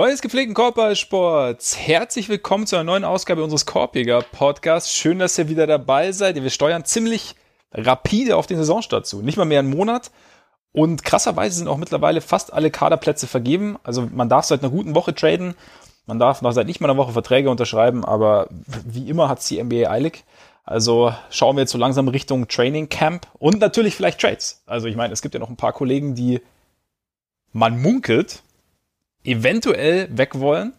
Freunde des gepflegten Korbballsports, herzlich willkommen zu einer neuen Ausgabe unseres Korbjäger Podcasts. Schön, dass ihr wieder dabei seid. Wir steuern ziemlich rapide auf den Saisonstart zu. Nicht mal mehr einen Monat. Und krasserweise sind auch mittlerweile fast alle Kaderplätze vergeben. Also man darf seit einer guten Woche traden. Man darf noch seit nicht mal einer Woche Verträge unterschreiben. Aber wie immer hat es die NBA eilig. Also schauen wir jetzt so langsam Richtung Training Camp und natürlich vielleicht Trades. Also ich meine, es gibt ja noch ein paar Kollegen, die man munkelt, eventuell weg wollen.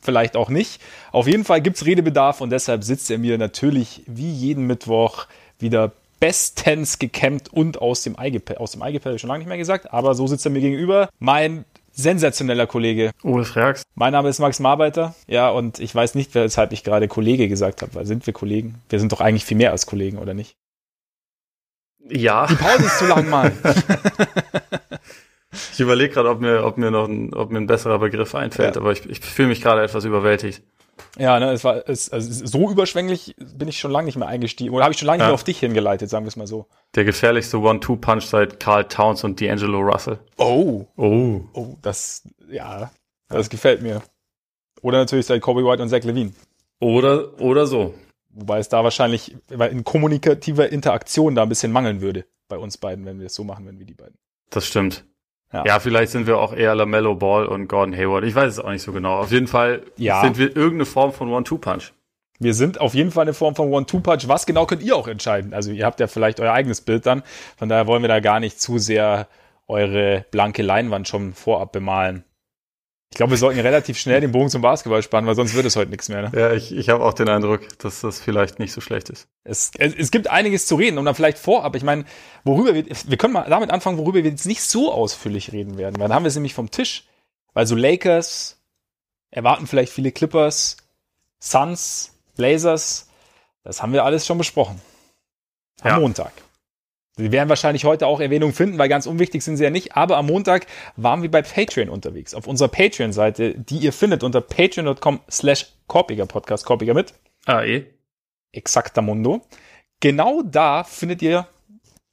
Vielleicht auch nicht. Auf jeden Fall gibt's Redebedarf und deshalb sitzt er mir natürlich wie jeden Mittwoch wieder bestens gekämmt und aus dem Eigepell. Aus dem Eigepell schon lange nicht mehr gesagt, aber so sitzt er mir gegenüber. Mein sensationeller Kollege. Ulf Reax. Mein Name ist Max Marbeiter. Ja, und ich weiß nicht, weshalb ich gerade Kollege gesagt habe, weil sind wir Kollegen? Wir sind doch eigentlich viel mehr als Kollegen, oder nicht? Ja. Die Pause ist zu lang, Mann. Ich überlege gerade, ob mir, ob mir noch ein, ob mir ein besserer Begriff einfällt, ja. aber ich, ich fühle mich gerade etwas überwältigt. Ja, ne, es war es, also so überschwänglich bin ich schon lange nicht mehr eingestiegen oder habe ich schon lange ja. nicht mehr auf dich hingeleitet, sagen wir es mal so. Der gefährlichste One-Two-Punch seit Carl Towns und D'Angelo Russell. Oh, oh, oh, das ja, das gefällt mir. Oder natürlich seit Kobe White und Zach Levine. Oder oder so. Wobei es da wahrscheinlich in kommunikativer Interaktion da ein bisschen mangeln würde bei uns beiden, wenn wir es so machen, wenn wir die beiden. Das stimmt. Ja. ja, vielleicht sind wir auch eher LaMelo Ball und Gordon Hayward. Ich weiß es auch nicht so genau. Auf jeden Fall ja. sind wir irgendeine Form von One-Two-Punch. Wir sind auf jeden Fall eine Form von One-Two-Punch. Was genau könnt ihr auch entscheiden? Also ihr habt ja vielleicht euer eigenes Bild dann. Von daher wollen wir da gar nicht zu sehr eure blanke Leinwand schon vorab bemalen. Ich glaube, wir sollten relativ schnell den Bogen zum Basketball spannen, weil sonst wird es heute nichts mehr. Ne? Ja, ich, ich habe auch den Eindruck, dass das vielleicht nicht so schlecht ist. Es, es, es gibt einiges zu reden und dann vielleicht vorab. Ich meine, worüber wir, wir können mal damit anfangen, worüber wir jetzt nicht so ausführlich reden werden, weil dann haben wir es nämlich vom Tisch. Weil so Lakers erwarten vielleicht viele Clippers, Suns, Blazers, das haben wir alles schon besprochen. Am ja. Montag. Sie werden wahrscheinlich heute auch Erwähnung finden, weil ganz unwichtig sind sie ja nicht. Aber am Montag waren wir bei Patreon unterwegs. Auf unserer Patreon-Seite, die ihr findet unter patreon.com slash Korpiger Podcast. Korpiger mit. AE. Exaktamundo. Genau da findet ihr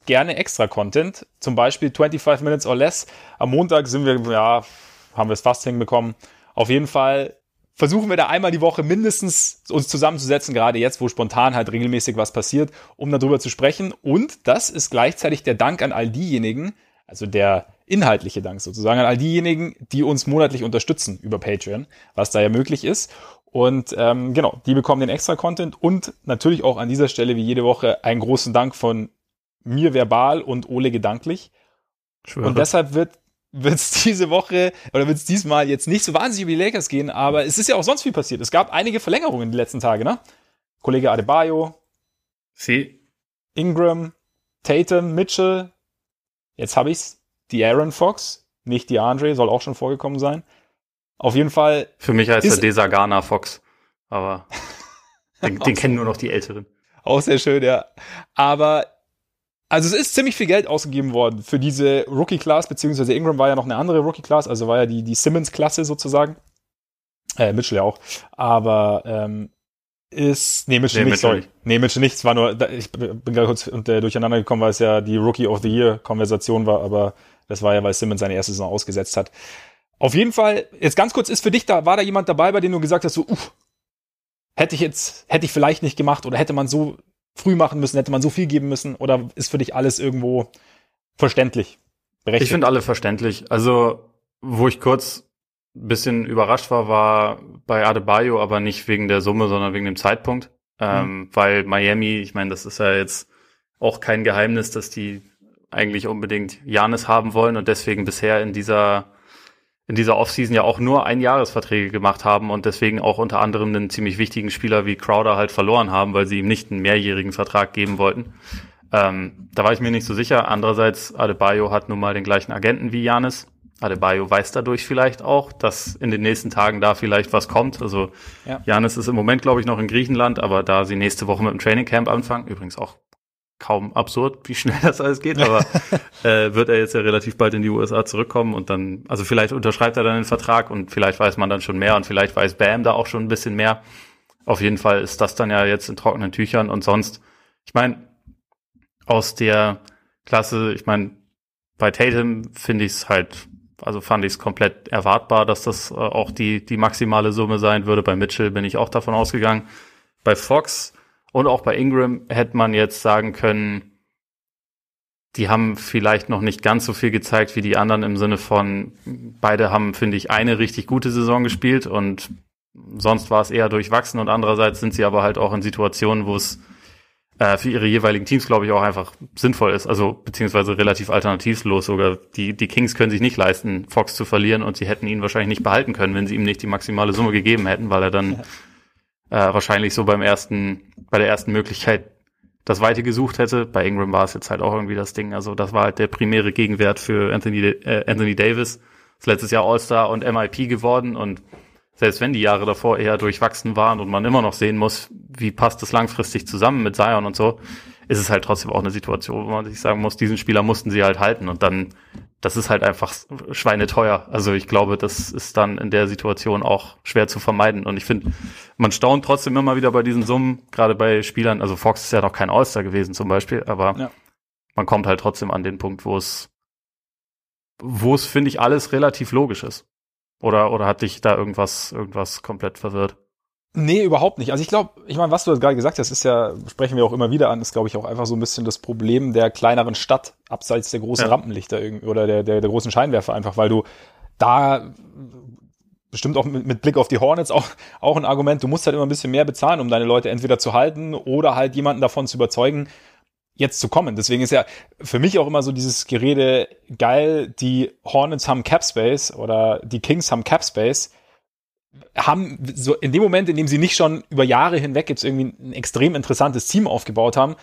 gerne extra Content. Zum Beispiel 25 Minutes or Less. Am Montag sind wir, ja, haben wir es fast hinbekommen. Auf jeden Fall versuchen wir da einmal die Woche mindestens uns zusammenzusetzen, gerade jetzt, wo spontan halt regelmäßig was passiert, um darüber zu sprechen. Und das ist gleichzeitig der Dank an all diejenigen, also der inhaltliche Dank sozusagen an all diejenigen, die uns monatlich unterstützen über Patreon, was da ja möglich ist. Und ähm, genau, die bekommen den extra Content und natürlich auch an dieser Stelle wie jede Woche einen großen Dank von mir verbal und Ole gedanklich. Schwöre. Und deshalb wird wird es diese Woche oder wird es diesmal jetzt nicht so wahnsinnig über die Lakers gehen, aber es ist ja auch sonst viel passiert. Es gab einige Verlängerungen in den letzten Tagen, ne? Kollege Adebayo, Sie. Ingram, Tatum, Mitchell, jetzt habe ich's, die Aaron Fox, nicht die Andre, soll auch schon vorgekommen sein. Auf jeden Fall. Für mich heißt er Desagana Fox, aber den, den kennen nur noch die Älteren. Auch sehr schön, ja. Aber also es ist ziemlich viel Geld ausgegeben worden für diese Rookie-Class, beziehungsweise Ingram war ja noch eine andere Rookie-Class, also war ja die, die Simmons-Klasse sozusagen. Äh, Mitchell ja auch. Aber ähm, ist. Nee, Mitchell nee, nicht, Mitchell sorry. Nee, Mitchell nichts, war nur, ich bin gerade kurz durcheinander gekommen, weil es ja die Rookie of the Year-Konversation war, aber das war ja, weil Simmons seine erste Saison ausgesetzt hat. Auf jeden Fall, jetzt ganz kurz, ist für dich da, war da jemand dabei, bei dem du gesagt hast, so, uff, hätte ich jetzt, hätte ich vielleicht nicht gemacht oder hätte man so früh machen müssen? Hätte man so viel geben müssen? Oder ist für dich alles irgendwo verständlich? Berechtigt? Ich finde alle verständlich. Also, wo ich kurz ein bisschen überrascht war, war bei Adebayo, aber nicht wegen der Summe, sondern wegen dem Zeitpunkt. Ähm, mhm. Weil Miami, ich meine, das ist ja jetzt auch kein Geheimnis, dass die eigentlich unbedingt Janis haben wollen und deswegen bisher in dieser in dieser Offseason ja auch nur Einjahresverträge gemacht haben und deswegen auch unter anderem einen ziemlich wichtigen Spieler wie Crowder halt verloren haben, weil sie ihm nicht einen mehrjährigen Vertrag geben wollten. Ähm, da war ich mir nicht so sicher. Andererseits, Adebayo hat nun mal den gleichen Agenten wie Janis. Adebayo weiß dadurch vielleicht auch, dass in den nächsten Tagen da vielleicht was kommt. Also ja. Janis ist im Moment, glaube ich, noch in Griechenland, aber da sie nächste Woche mit dem Training Camp anfangen, übrigens auch kaum absurd, wie schnell das alles geht, aber äh, wird er jetzt ja relativ bald in die USA zurückkommen und dann, also vielleicht unterschreibt er dann den Vertrag und vielleicht weiß man dann schon mehr und vielleicht weiß Bam da auch schon ein bisschen mehr. Auf jeden Fall ist das dann ja jetzt in trockenen Tüchern und sonst, ich meine, aus der Klasse, ich meine, bei Tatum finde ich es halt also fand ich es komplett erwartbar, dass das äh, auch die, die maximale Summe sein würde. Bei Mitchell bin ich auch davon ausgegangen. Bei Fox und auch bei Ingram hätte man jetzt sagen können, die haben vielleicht noch nicht ganz so viel gezeigt wie die anderen im Sinne von, beide haben, finde ich, eine richtig gute Saison gespielt und sonst war es eher durchwachsen und andererseits sind sie aber halt auch in Situationen, wo es äh, für ihre jeweiligen Teams, glaube ich, auch einfach sinnvoll ist. Also beziehungsweise relativ alternativlos sogar. Die, die Kings können sich nicht leisten, Fox zu verlieren und sie hätten ihn wahrscheinlich nicht behalten können, wenn sie ihm nicht die maximale Summe gegeben hätten, weil er dann. Äh, wahrscheinlich so beim ersten, bei der ersten Möglichkeit das Weite gesucht hätte. Bei Ingram war es jetzt halt auch irgendwie das Ding. Also das war halt der primäre Gegenwert für Anthony, äh, Anthony Davis. Ist letztes Jahr All-Star und MIP geworden und selbst wenn die Jahre davor eher durchwachsen waren und man immer noch sehen muss, wie passt das langfristig zusammen mit Zion und so, ist es halt trotzdem auch eine Situation, wo man sich sagen muss, diesen Spieler mussten sie halt halten und dann, das ist halt einfach schweineteuer. Also ich glaube, das ist dann in der Situation auch schwer zu vermeiden und ich finde, man staunt trotzdem immer wieder bei diesen Summen, gerade bei Spielern, also Fox ist ja noch kein All-Star gewesen zum Beispiel, aber ja. man kommt halt trotzdem an den Punkt, wo es wo es, finde ich, alles relativ logisch ist. Oder, oder hat dich da irgendwas, irgendwas komplett verwirrt? Nee, überhaupt nicht. Also ich glaube, ich meine, was du gerade gesagt hast, ist ja, sprechen wir auch immer wieder an, ist, glaube ich, auch einfach so ein bisschen das Problem der kleineren Stadt, abseits der großen ja. Rampenlichter irgendwie, oder der, der, der großen Scheinwerfer einfach, weil du da bestimmt auch mit, mit Blick auf die Hornets auch, auch ein Argument, du musst halt immer ein bisschen mehr bezahlen, um deine Leute entweder zu halten oder halt jemanden davon zu überzeugen, jetzt zu kommen. Deswegen ist ja für mich auch immer so dieses Gerede geil, die Hornets haben Capspace oder die Kings haben Capspace, haben so in dem Moment, in dem sie nicht schon über Jahre hinweg jetzt irgendwie ein extrem interessantes Team aufgebaut haben,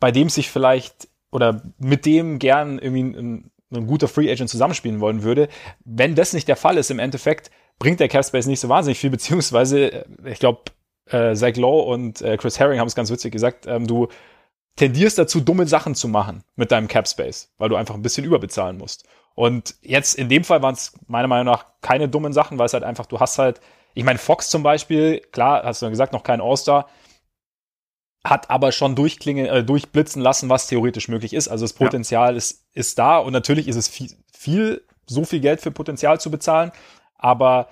bei dem sich vielleicht oder mit dem gern irgendwie ein, ein guter Free Agent zusammenspielen wollen würde. Wenn das nicht der Fall ist, im Endeffekt bringt der Capspace nicht so wahnsinnig viel, beziehungsweise ich glaube, äh, Zach Lowe und äh, Chris Herring haben es ganz witzig gesagt, ähm, du tendierst dazu, dumme Sachen zu machen mit deinem Cap Space, weil du einfach ein bisschen überbezahlen musst. Und jetzt in dem Fall waren es meiner Meinung nach keine dummen Sachen, weil es halt einfach, du hast halt, ich meine, Fox zum Beispiel, klar, hast du ja gesagt, noch kein All-Star, hat aber schon durchklingen, äh, durchblitzen lassen, was theoretisch möglich ist. Also das Potenzial ja. ist, ist da und natürlich ist es viel, viel, so viel Geld für Potenzial zu bezahlen, aber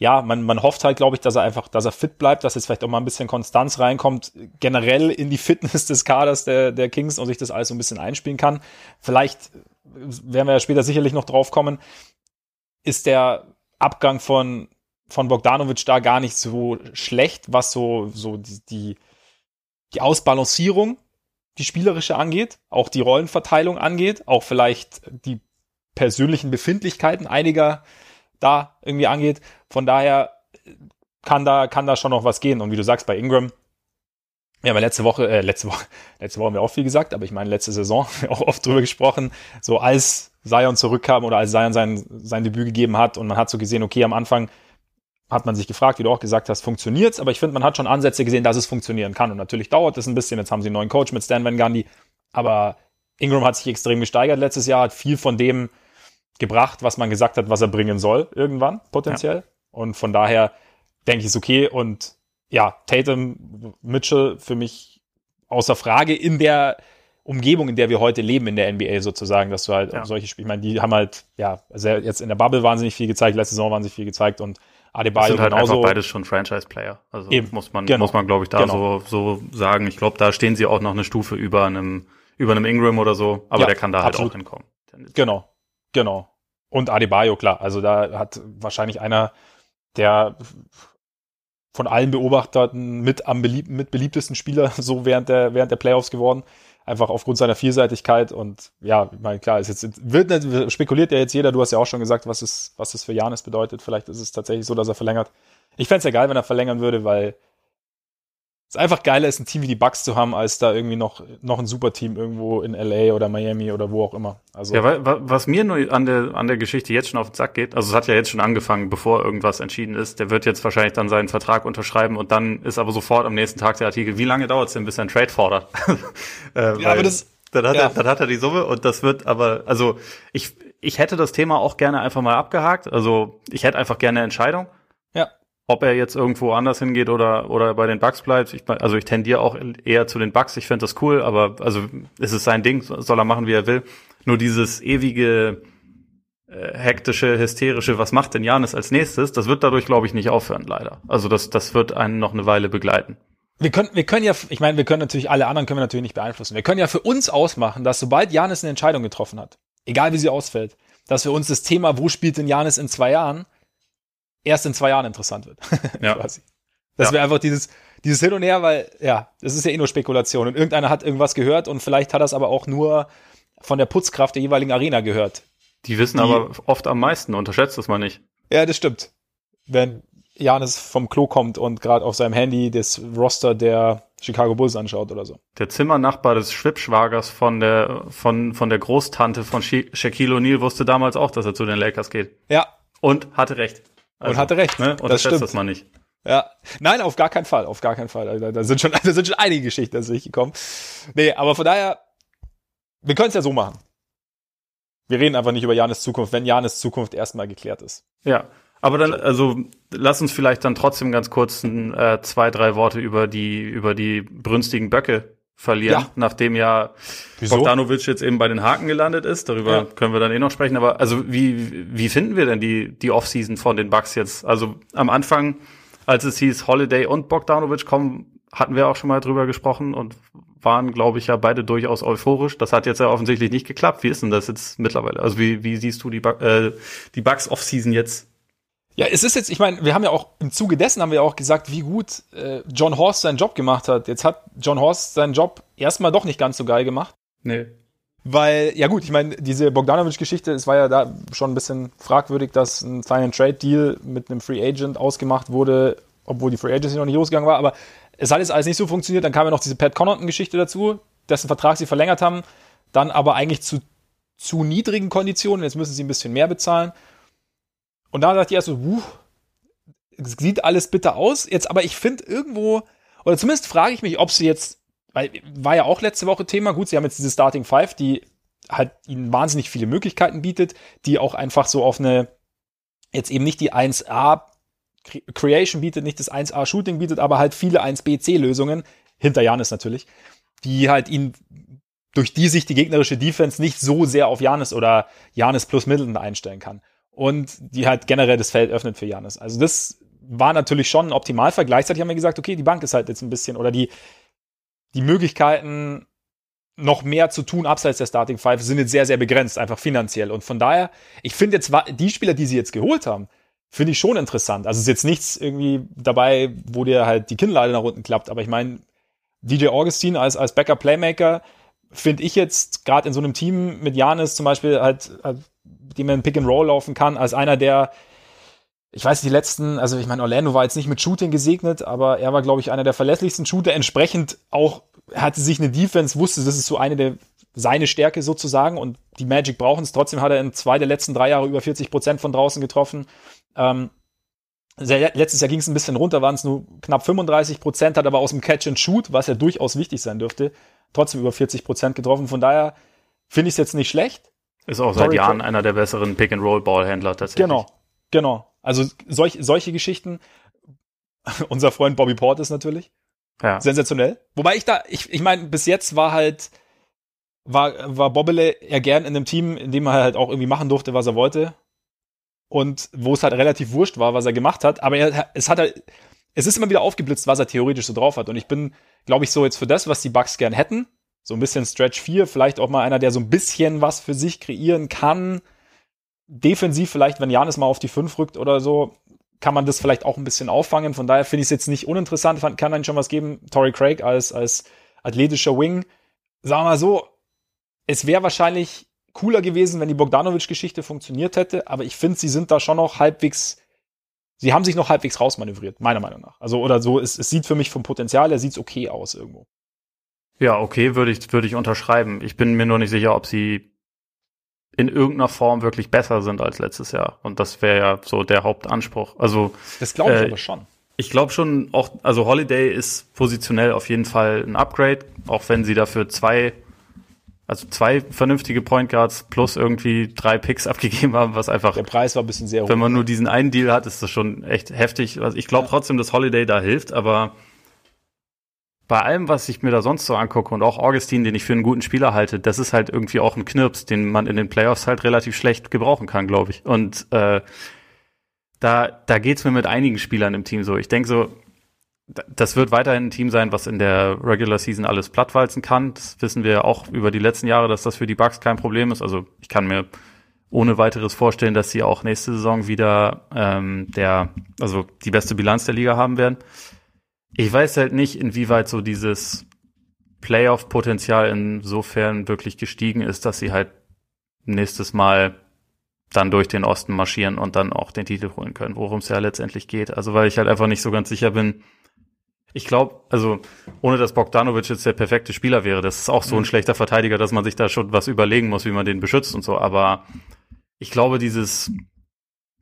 ja, man, man hofft halt, glaube ich, dass er einfach, dass er fit bleibt, dass jetzt vielleicht auch mal ein bisschen Konstanz reinkommt, generell in die Fitness des Kaders der, der Kings und sich das alles so ein bisschen einspielen kann. Vielleicht werden wir ja später sicherlich noch drauf kommen, ist der Abgang von, von Bogdanovic da gar nicht so schlecht, was so, so die, die, die Ausbalancierung, die spielerische angeht, auch die Rollenverteilung angeht, auch vielleicht die persönlichen Befindlichkeiten einiger da irgendwie angeht. Von daher kann da, kann da schon noch was gehen. Und wie du sagst, bei Ingram, wir haben ja letzte Woche, äh, letzte Woche, letzte Woche haben wir auch viel gesagt, aber ich meine, letzte Saison haben wir auch oft drüber gesprochen, so als Zion zurückkam oder als Zion sein, sein Debüt gegeben hat und man hat so gesehen, okay, am Anfang hat man sich gefragt, wie du auch gesagt hast, funktioniert's, aber ich finde, man hat schon Ansätze gesehen, dass es funktionieren kann. Und natürlich dauert es ein bisschen, jetzt haben sie einen neuen Coach mit Stan Van Gundy, aber Ingram hat sich extrem gesteigert letztes Jahr, hat viel von dem gebracht, was man gesagt hat, was er bringen soll, irgendwann, potenziell. Ja. Und von daher denke ich, ist okay. Und ja, Tatum, Mitchell für mich außer Frage in der Umgebung, in der wir heute leben, in der NBA sozusagen, dass du halt ja. solche Spiele, ich meine, die haben halt, ja, jetzt in der Bubble wahnsinnig viel gezeigt, letzte Saison wahnsinnig viel gezeigt und Adebayo das sind halt genauso. einfach beides schon Franchise-Player. Also Eben. muss man, genau. muss man, glaube ich, da genau. so, so sagen. Ich glaube, da stehen sie auch noch eine Stufe über einem, über einem Ingram oder so, aber ja, der kann da halt absolut. auch hinkommen. Genau, Genau. Und Adebayo, klar. Also da hat wahrscheinlich einer der von allen Beobachteten mit am belieb mit beliebtesten Spieler so während der, während der Playoffs geworden. Einfach aufgrund seiner Vielseitigkeit und ja, ich meine, klar, ist jetzt, wird, spekuliert ja jetzt jeder, du hast ja auch schon gesagt, was es, was es für Janis bedeutet. Vielleicht ist es tatsächlich so, dass er verlängert. Ich fände es ja geil, wenn er verlängern würde, weil ist einfach geiler ist, ein Team wie die Bucks zu haben, als da irgendwie noch, noch ein super Team irgendwo in LA oder Miami oder wo auch immer. Also ja, was mir nur an der, an der Geschichte jetzt schon auf den Sack geht, also es hat ja jetzt schon angefangen, bevor irgendwas entschieden ist, der wird jetzt wahrscheinlich dann seinen Vertrag unterschreiben und dann ist aber sofort am nächsten Tag der Artikel, wie lange dauert es denn, bis er einen Trade fordert? äh, ja, aber das, dann hat, ja. er, dann hat er die Summe und das wird aber, also ich, ich hätte das Thema auch gerne einfach mal abgehakt. Also ich hätte einfach gerne eine Entscheidung. Ob er jetzt irgendwo anders hingeht oder, oder bei den Bugs bleibt, ich, also ich tendiere auch eher zu den Bugs. Ich finde das cool, aber also ist es sein Ding, soll er machen, wie er will. Nur dieses ewige äh, hektische, hysterische, was macht denn Janis als nächstes, das wird dadurch, glaube ich, nicht aufhören, leider. Also das, das wird einen noch eine Weile begleiten. Wir können, wir können ja, ich meine, wir können natürlich, alle anderen können wir natürlich nicht beeinflussen. Wir können ja für uns ausmachen, dass sobald Janis eine Entscheidung getroffen hat, egal wie sie ausfällt, dass für uns das Thema, wo spielt denn Janis in zwei Jahren, erst in zwei Jahren interessant wird. Ja. Quasi. Dass ja. wir einfach dieses, dieses Hin und Her, weil, ja, das ist ja eh nur Spekulation. Und irgendeiner hat irgendwas gehört und vielleicht hat das aber auch nur von der Putzkraft der jeweiligen Arena gehört. Die wissen die, aber oft am meisten, unterschätzt das mal nicht. Ja, das stimmt. Wenn Janis vom Klo kommt und gerade auf seinem Handy das Roster der Chicago Bulls anschaut oder so. Der Zimmernachbar des Schwippschwagers von der, von, von der Großtante von Shaquille O'Neal wusste damals auch, dass er zu den Lakers geht. Ja. Und hatte recht. Also, und hatte recht. Ne? das stimmt. das mal nicht. Ja. Nein, auf gar keinen Fall, auf gar keinen Fall. Da, da sind schon, da sind schon einige Geschichten dazu gekommen. Nee, aber von daher, wir können es ja so machen. Wir reden einfach nicht über Janis Zukunft, wenn Janis Zukunft erstmal geklärt ist. Ja. Aber dann, also lass uns vielleicht dann trotzdem ganz kurz ein, äh, zwei, drei Worte über die, über die brünstigen Böcke verlieren, ja. nachdem ja Wieso? Bogdanovic jetzt eben bei den Haken gelandet ist. Darüber ja. können wir dann eh noch sprechen. Aber also wie, wie finden wir denn die, die Offseason von den Bucks jetzt? Also am Anfang, als es hieß Holiday und Bogdanovic kommen, hatten wir auch schon mal drüber gesprochen und waren, glaube ich, ja beide durchaus euphorisch. Das hat jetzt ja offensichtlich nicht geklappt. Wie ist denn das jetzt mittlerweile? Also wie, wie siehst du die, äh, die Bucks Offseason jetzt? Ja, es ist jetzt, ich meine, wir haben ja auch im Zuge dessen haben wir auch gesagt, wie gut äh, John Horst seinen Job gemacht hat. Jetzt hat John Horst seinen Job erstmal doch nicht ganz so geil gemacht. Nee. Weil, ja gut, ich meine, diese Bogdanovic-Geschichte, es war ja da schon ein bisschen fragwürdig, dass ein Sign Trade Deal mit einem Free Agent ausgemacht wurde, obwohl die Free Agency noch nicht losgegangen war, aber es hat jetzt alles nicht so funktioniert. Dann kam ja noch diese Pat Connaughton-Geschichte dazu, dessen Vertrag sie verlängert haben, dann aber eigentlich zu, zu niedrigen Konditionen. Jetzt müssen sie ein bisschen mehr bezahlen. Und da dachte ich erst so, wuh, sieht alles bitter aus. Jetzt, aber ich finde irgendwo, oder zumindest frage ich mich, ob sie jetzt, weil war ja auch letzte Woche Thema, gut, sie haben jetzt diese Starting Five, die halt ihnen wahnsinnig viele Möglichkeiten bietet, die auch einfach so auf eine, jetzt eben nicht die 1A Creation bietet, nicht das 1A Shooting bietet, aber halt viele 1B C Lösungen, hinter Janis natürlich, die halt ihn durch die sich die gegnerische Defense nicht so sehr auf Janis oder Janis plus Middleton einstellen kann und die halt generell das Feld öffnet für Janis. Also das war natürlich schon ein Optimalfall. Gleichzeitig haben wir gesagt, okay, die Bank ist halt jetzt ein bisschen oder die, die Möglichkeiten, noch mehr zu tun abseits der Starting Five sind jetzt sehr, sehr begrenzt, einfach finanziell. Und von daher, ich finde jetzt, die Spieler, die sie jetzt geholt haben, finde ich schon interessant. Also es ist jetzt nichts irgendwie dabei, wo dir halt die Kinnlade nach unten klappt. Aber ich meine, DJ Augustine als, als Backup Playmaker finde ich jetzt gerade in so einem Team mit Janis zum Beispiel halt, halt dem man Pick and Roll laufen kann, als einer, der, ich weiß, die letzten, also ich meine, Orlando war jetzt nicht mit Shooting gesegnet, aber er war, glaube ich, einer der verlässlichsten Shooter. Entsprechend auch hatte sich eine Defense, wusste, das ist so eine der seine Stärke sozusagen und die Magic brauchen es. Trotzdem hat er in zwei der letzten drei Jahre über 40 Prozent von draußen getroffen. Ähm, letztes Jahr ging es ein bisschen runter, waren es nur knapp 35 Prozent, hat aber aus dem Catch and Shoot, was ja durchaus wichtig sein dürfte, trotzdem über 40 Prozent getroffen. Von daher finde ich es jetzt nicht schlecht. Ist auch seit Jahren einer der besseren Pick-and-Roll-Ballhändler tatsächlich. Genau, genau. Also solch, solche Geschichten. Unser Freund Bobby Portis natürlich. Ja. Sensationell. Wobei ich da, ich, ich meine, bis jetzt war halt, war, war Bobbele eher gern in einem Team, in dem er halt auch irgendwie machen durfte, was er wollte. Und wo es halt relativ wurscht war, was er gemacht hat. Aber er, es hat halt, es ist immer wieder aufgeblitzt, was er theoretisch so drauf hat. Und ich bin, glaube ich, so jetzt für das, was die Bugs gern hätten, so ein bisschen Stretch 4, vielleicht auch mal einer, der so ein bisschen was für sich kreieren kann. Defensiv vielleicht, wenn Janis mal auf die 5 rückt oder so, kann man das vielleicht auch ein bisschen auffangen. Von daher finde ich es jetzt nicht uninteressant, kann dann schon was geben. Tory Craig als, als athletischer Wing. Sagen wir mal so, es wäre wahrscheinlich cooler gewesen, wenn die Bogdanovic-Geschichte funktioniert hätte, aber ich finde, sie sind da schon noch halbwegs, sie haben sich noch halbwegs rausmanövriert, meiner Meinung nach. Also, oder so, es, es sieht für mich vom Potenzial, er sieht okay aus irgendwo. Ja, okay, würde ich, würde ich unterschreiben. Ich bin mir nur nicht sicher, ob sie in irgendeiner Form wirklich besser sind als letztes Jahr. Und das wäre ja so der Hauptanspruch. Also das glaube ich äh, aber schon. Ich glaube schon, auch also Holiday ist positionell auf jeden Fall ein Upgrade, auch wenn sie dafür zwei, also zwei vernünftige Point Guards plus irgendwie drei Picks abgegeben haben, was einfach. Der Preis war ein bisschen sehr hoch. Wenn man nur diesen einen Deal hat, ist das schon echt heftig. Also ich glaube ja. trotzdem, dass Holiday da hilft, aber bei allem, was ich mir da sonst so angucke und auch Augustin, den ich für einen guten Spieler halte, das ist halt irgendwie auch ein Knirps, den man in den Playoffs halt relativ schlecht gebrauchen kann, glaube ich. Und äh, da, da geht's mir mit einigen Spielern im Team so. Ich denke so, das wird weiterhin ein Team sein, was in der Regular Season alles plattwalzen kann. Das wissen wir auch über die letzten Jahre, dass das für die Bucks kein Problem ist. Also ich kann mir ohne weiteres vorstellen, dass sie auch nächste Saison wieder ähm, der, also die beste Bilanz der Liga haben werden. Ich weiß halt nicht, inwieweit so dieses Playoff-Potenzial insofern wirklich gestiegen ist, dass sie halt nächstes Mal dann durch den Osten marschieren und dann auch den Titel holen können, worum es ja letztendlich geht. Also weil ich halt einfach nicht so ganz sicher bin. Ich glaube, also ohne dass Bogdanovic jetzt der perfekte Spieler wäre, das ist auch so ein mhm. schlechter Verteidiger, dass man sich da schon was überlegen muss, wie man den beschützt und so. Aber ich glaube, dieses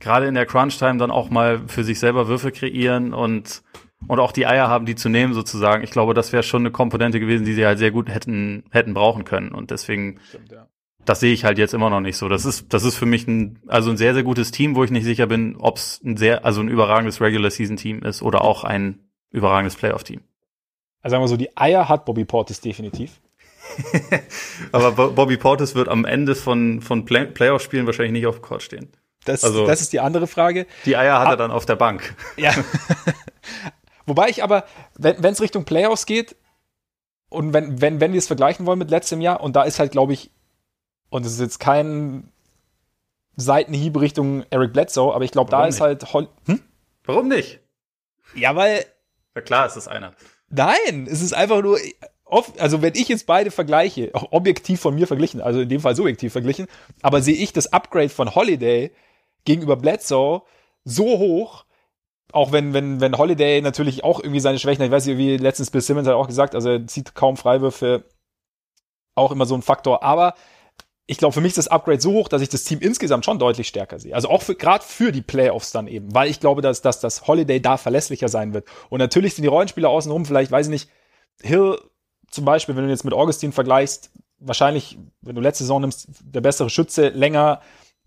gerade in der Crunch-Time dann auch mal für sich selber Würfe kreieren und und auch die Eier haben, die zu nehmen sozusagen. Ich glaube, das wäre schon eine Komponente gewesen, die sie halt sehr gut hätten hätten brauchen können und deswegen Stimmt, ja. das sehe ich halt jetzt immer noch nicht so. Das ist das ist für mich ein also ein sehr sehr gutes Team, wo ich nicht sicher bin, ob es ein sehr also ein überragendes Regular Season Team ist oder auch ein überragendes Playoff Team. Also sagen wir so, die Eier hat Bobby Portis definitiv. Aber Bobby Portis wird am Ende von, von Play Playoff-Spielen wahrscheinlich nicht auf dem Court stehen. Das, also, das ist die andere Frage. Die Eier hat Ab er dann auf der Bank. Ja. Wobei ich aber, wenn es Richtung Playoffs geht und wenn, wenn, wenn wir es vergleichen wollen mit letztem Jahr, und da ist halt, glaube ich, und es ist jetzt kein Seitenhieb Richtung Eric Bledsoe, aber ich glaube, da ist halt. Hol hm? Warum nicht? Ja, weil. Ja, klar, es ist einer. Nein, es ist einfach nur, oft, also wenn ich jetzt beide vergleiche, auch objektiv von mir verglichen, also in dem Fall subjektiv verglichen, aber sehe ich das Upgrade von Holiday gegenüber Bledsoe so hoch, auch wenn, wenn, wenn Holiday natürlich auch irgendwie seine Schwächen, ich weiß nicht, wie letztens Bill Simmons hat auch gesagt, also er zieht kaum Freiwürfe, auch immer so ein Faktor, aber ich glaube, für mich ist das Upgrade so hoch, dass ich das Team insgesamt schon deutlich stärker sehe. Also auch gerade für die Playoffs dann eben, weil ich glaube, dass, dass das Holiday da verlässlicher sein wird. Und natürlich sind die Rollenspieler außenrum, vielleicht, weiß ich nicht, Hill zum Beispiel, wenn du jetzt mit Augustin vergleichst, wahrscheinlich, wenn du letzte Saison nimmst, der bessere Schütze, länger,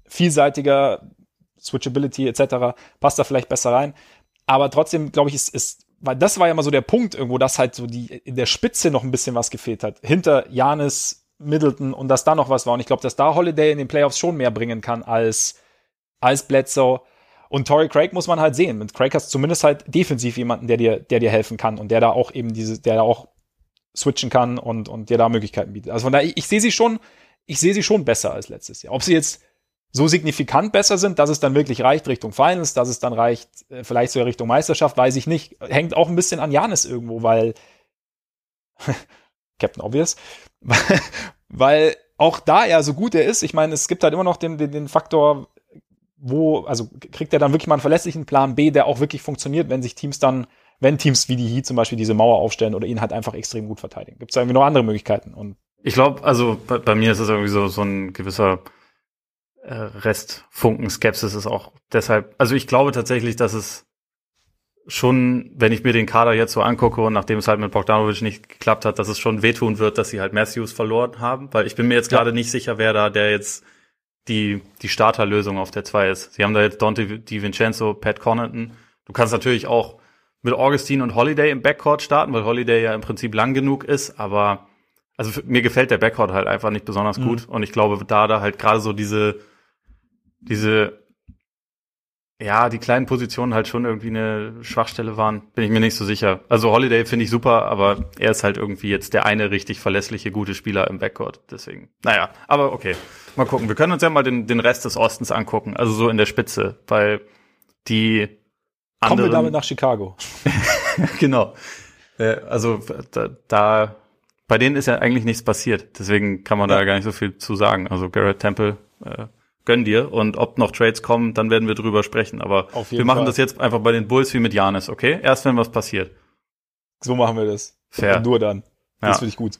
vielseitiger, Switchability etc., passt da vielleicht besser rein. Aber trotzdem, glaube ich, ist, ist, weil das war ja mal so der Punkt irgendwo, dass halt so die in der Spitze noch ein bisschen was gefehlt hat. Hinter Janis, Middleton und dass da noch was war. Und ich glaube, dass da Holiday in den Playoffs schon mehr bringen kann als, als Bledsoe. Und Torrey Craig muss man halt sehen. Mit Craig hast du zumindest halt defensiv jemanden, der dir, der dir helfen kann und der da auch eben diese, der da auch switchen kann und, und dir da Möglichkeiten bietet. Also von daher, ich, ich sehe sie schon, ich sehe sie schon besser als letztes Jahr. Ob sie jetzt so signifikant besser sind, dass es dann wirklich reicht Richtung Finals, dass es dann reicht, äh, vielleicht sogar Richtung Meisterschaft, weiß ich nicht. Hängt auch ein bisschen an Janis irgendwo, weil Captain Obvious, weil auch da er so gut er ist, ich meine, es gibt halt immer noch den, den, den Faktor, wo, also kriegt er dann wirklich mal einen verlässlichen Plan B, der auch wirklich funktioniert, wenn sich Teams dann wenn Teams wie die Heat zum Beispiel diese Mauer aufstellen oder ihn halt einfach extrem gut verteidigen. Gibt es irgendwie noch andere Möglichkeiten? Und ich glaube, also bei, bei, mir ist es irgendwie so, so ein gewisser äh, Rest Funken Skepsis ist auch deshalb, also ich glaube tatsächlich, dass es schon, wenn ich mir den Kader jetzt so angucke und nachdem es halt mit Bogdanovic nicht geklappt hat, dass es schon wehtun wird, dass sie halt Matthews verloren haben, weil ich bin mir jetzt gerade ja. nicht sicher, wer da der jetzt die, die Starterlösung auf der 2 ist. Sie haben da jetzt Dante DiVincenzo, Pat Connaughton. Du kannst natürlich auch mit Augustine und Holiday im Backcourt starten, weil Holiday ja im Prinzip lang genug ist, aber also mir gefällt der Backcourt halt einfach nicht besonders mhm. gut und ich glaube, da da halt gerade so diese diese ja, die kleinen Positionen halt schon irgendwie eine Schwachstelle waren, bin ich mir nicht so sicher. Also Holiday finde ich super, aber er ist halt irgendwie jetzt der eine richtig verlässliche, gute Spieler im Backcourt. Deswegen, naja, aber okay. Mal gucken. Wir können uns ja mal den, den Rest des Ostens angucken, also so in der Spitze, weil die Kommen wir damit nach Chicago. genau. Äh, also da, da, bei denen ist ja eigentlich nichts passiert. Deswegen kann man ja. da gar nicht so viel zu sagen. Also Garrett Temple, äh, gönn dir. Und ob noch Trades kommen, dann werden wir drüber sprechen. Aber wir machen Fall. das jetzt einfach bei den Bulls wie mit Janis, okay? Erst wenn was passiert. So machen wir das. Fair. Und nur dann. Das ja. finde ich gut.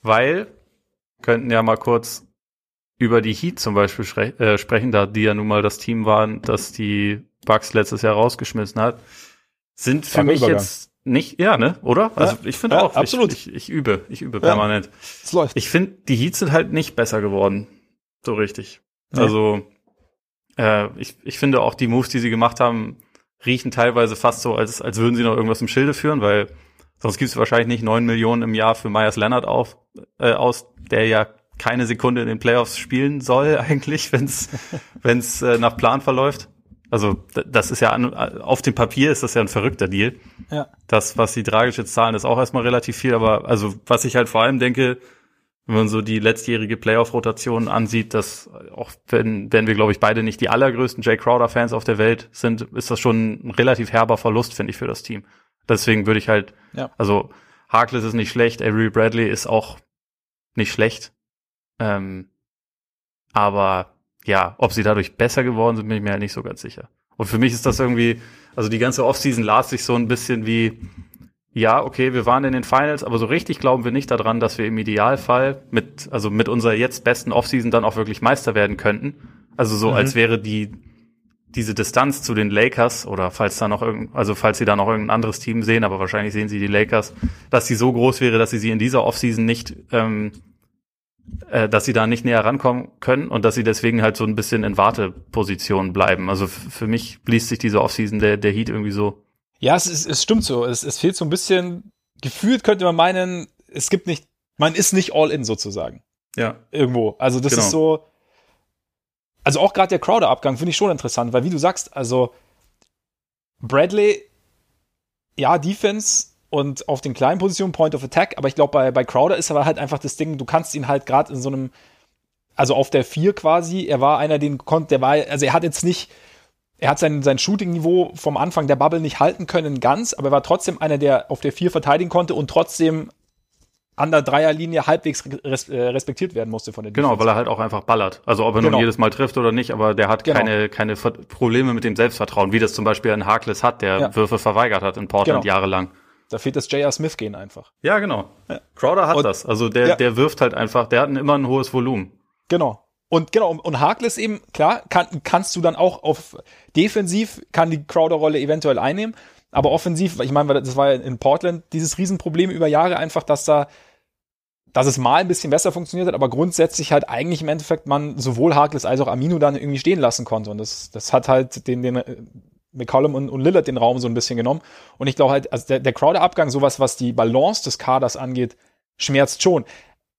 Weil, könnten ja mal kurz über die Heat zum Beispiel äh, sprechen, da die ja nun mal das Team waren, das die Bucks letztes Jahr rausgeschmissen hat, sind für mich Übergang. jetzt nicht, ja, ne, oder? Also ja, ich finde ja, auch, absolut. Ich, ich, ich, übe, ich übe permanent. Es läuft. Ich finde, die Heats sind halt nicht besser geworden, so richtig. Nee. Also äh, ich, ich finde auch die Moves, die sie gemacht haben, riechen teilweise fast so, als als würden sie noch irgendwas im Schilde führen, weil Sonst gibst du wahrscheinlich nicht neun Millionen im Jahr für Myers Leonard auf, äh, aus, der ja keine Sekunde in den Playoffs spielen soll, eigentlich, wenn es wenn's, äh, nach Plan verläuft. Also das ist ja an, auf dem Papier ist das ja ein verrückter Deal. Ja. Das, was die Dragic jetzt zahlen, ist auch erstmal relativ viel, aber also was ich halt vor allem denke, wenn man so die letztjährige Playoff-Rotation ansieht, dass auch wenn, wenn wir, glaube ich, beide nicht die allergrößten Jay Crowder-Fans auf der Welt sind, ist das schon ein relativ herber Verlust, finde ich, für das Team. Deswegen würde ich halt, ja. also Harkless ist nicht schlecht, Avery Bradley ist auch nicht schlecht. Ähm, aber ja, ob sie dadurch besser geworden sind, bin ich mir halt nicht so ganz sicher. Und für mich ist das irgendwie, also die ganze Offseason las sich so ein bisschen wie, ja, okay, wir waren in den Finals, aber so richtig glauben wir nicht daran, dass wir im Idealfall mit, also mit unserer jetzt besten Offseason dann auch wirklich Meister werden könnten. Also so, mhm. als wäre die, diese Distanz zu den Lakers oder falls da noch irgend, also falls sie da noch irgendein anderes Team sehen, aber wahrscheinlich sehen sie die Lakers, dass sie so groß wäre, dass sie sie in dieser Offseason nicht ähm, äh, dass sie da nicht näher rankommen können und dass sie deswegen halt so ein bisschen in Warteposition bleiben. Also für mich liest sich diese Offseason der, der Heat irgendwie so. Ja, es, ist, es stimmt so. Es, es fehlt so ein bisschen, gefühlt könnte man meinen, es gibt nicht, man ist nicht all in sozusagen. Ja. Irgendwo. Also das genau. ist so, also auch gerade der Crowder-Abgang finde ich schon interessant, weil wie du sagst, also Bradley, ja, Defense und auf den kleinen Positionen Point of Attack, aber ich glaube, bei, bei Crowder ist aber halt einfach das Ding, du kannst ihn halt gerade in so einem, also auf der 4 quasi, er war einer, den konnte, der war, also er hat jetzt nicht, er hat sein, sein Shooting-Niveau vom Anfang der Bubble nicht halten können ganz, aber er war trotzdem einer, der auf der 4 verteidigen konnte und trotzdem an der Dreierlinie halbwegs res äh, respektiert werden musste von den Genau, Defense. weil er halt auch einfach ballert. Also ob er genau. nun jedes Mal trifft oder nicht, aber der hat genau. keine, keine Probleme mit dem Selbstvertrauen, wie das zum Beispiel ein Harkless hat, der ja. Würfe verweigert hat in Portland genau. jahrelang. Da fehlt das J.R. Smith-Gehen einfach. Ja, genau. Ja. Crowder hat und, das. Also der, ja. der wirft halt einfach, der hat immer ein hohes Volumen. Genau. Und genau, und Harkless eben, klar, kann, kannst du dann auch auf defensiv, kann die Crowder-Rolle eventuell einnehmen, aber offensiv, ich meine, das war ja in Portland dieses Riesenproblem über Jahre einfach, dass da, dass es mal ein bisschen besser funktioniert hat, aber grundsätzlich halt eigentlich im Endeffekt man sowohl Harkless als auch Amino dann irgendwie stehen lassen konnte. Und das, das hat halt den, den McCollum und, und Lillard den Raum so ein bisschen genommen. Und ich glaube halt, also der, der Crowder-Abgang, sowas, was die Balance des Kaders angeht, schmerzt schon.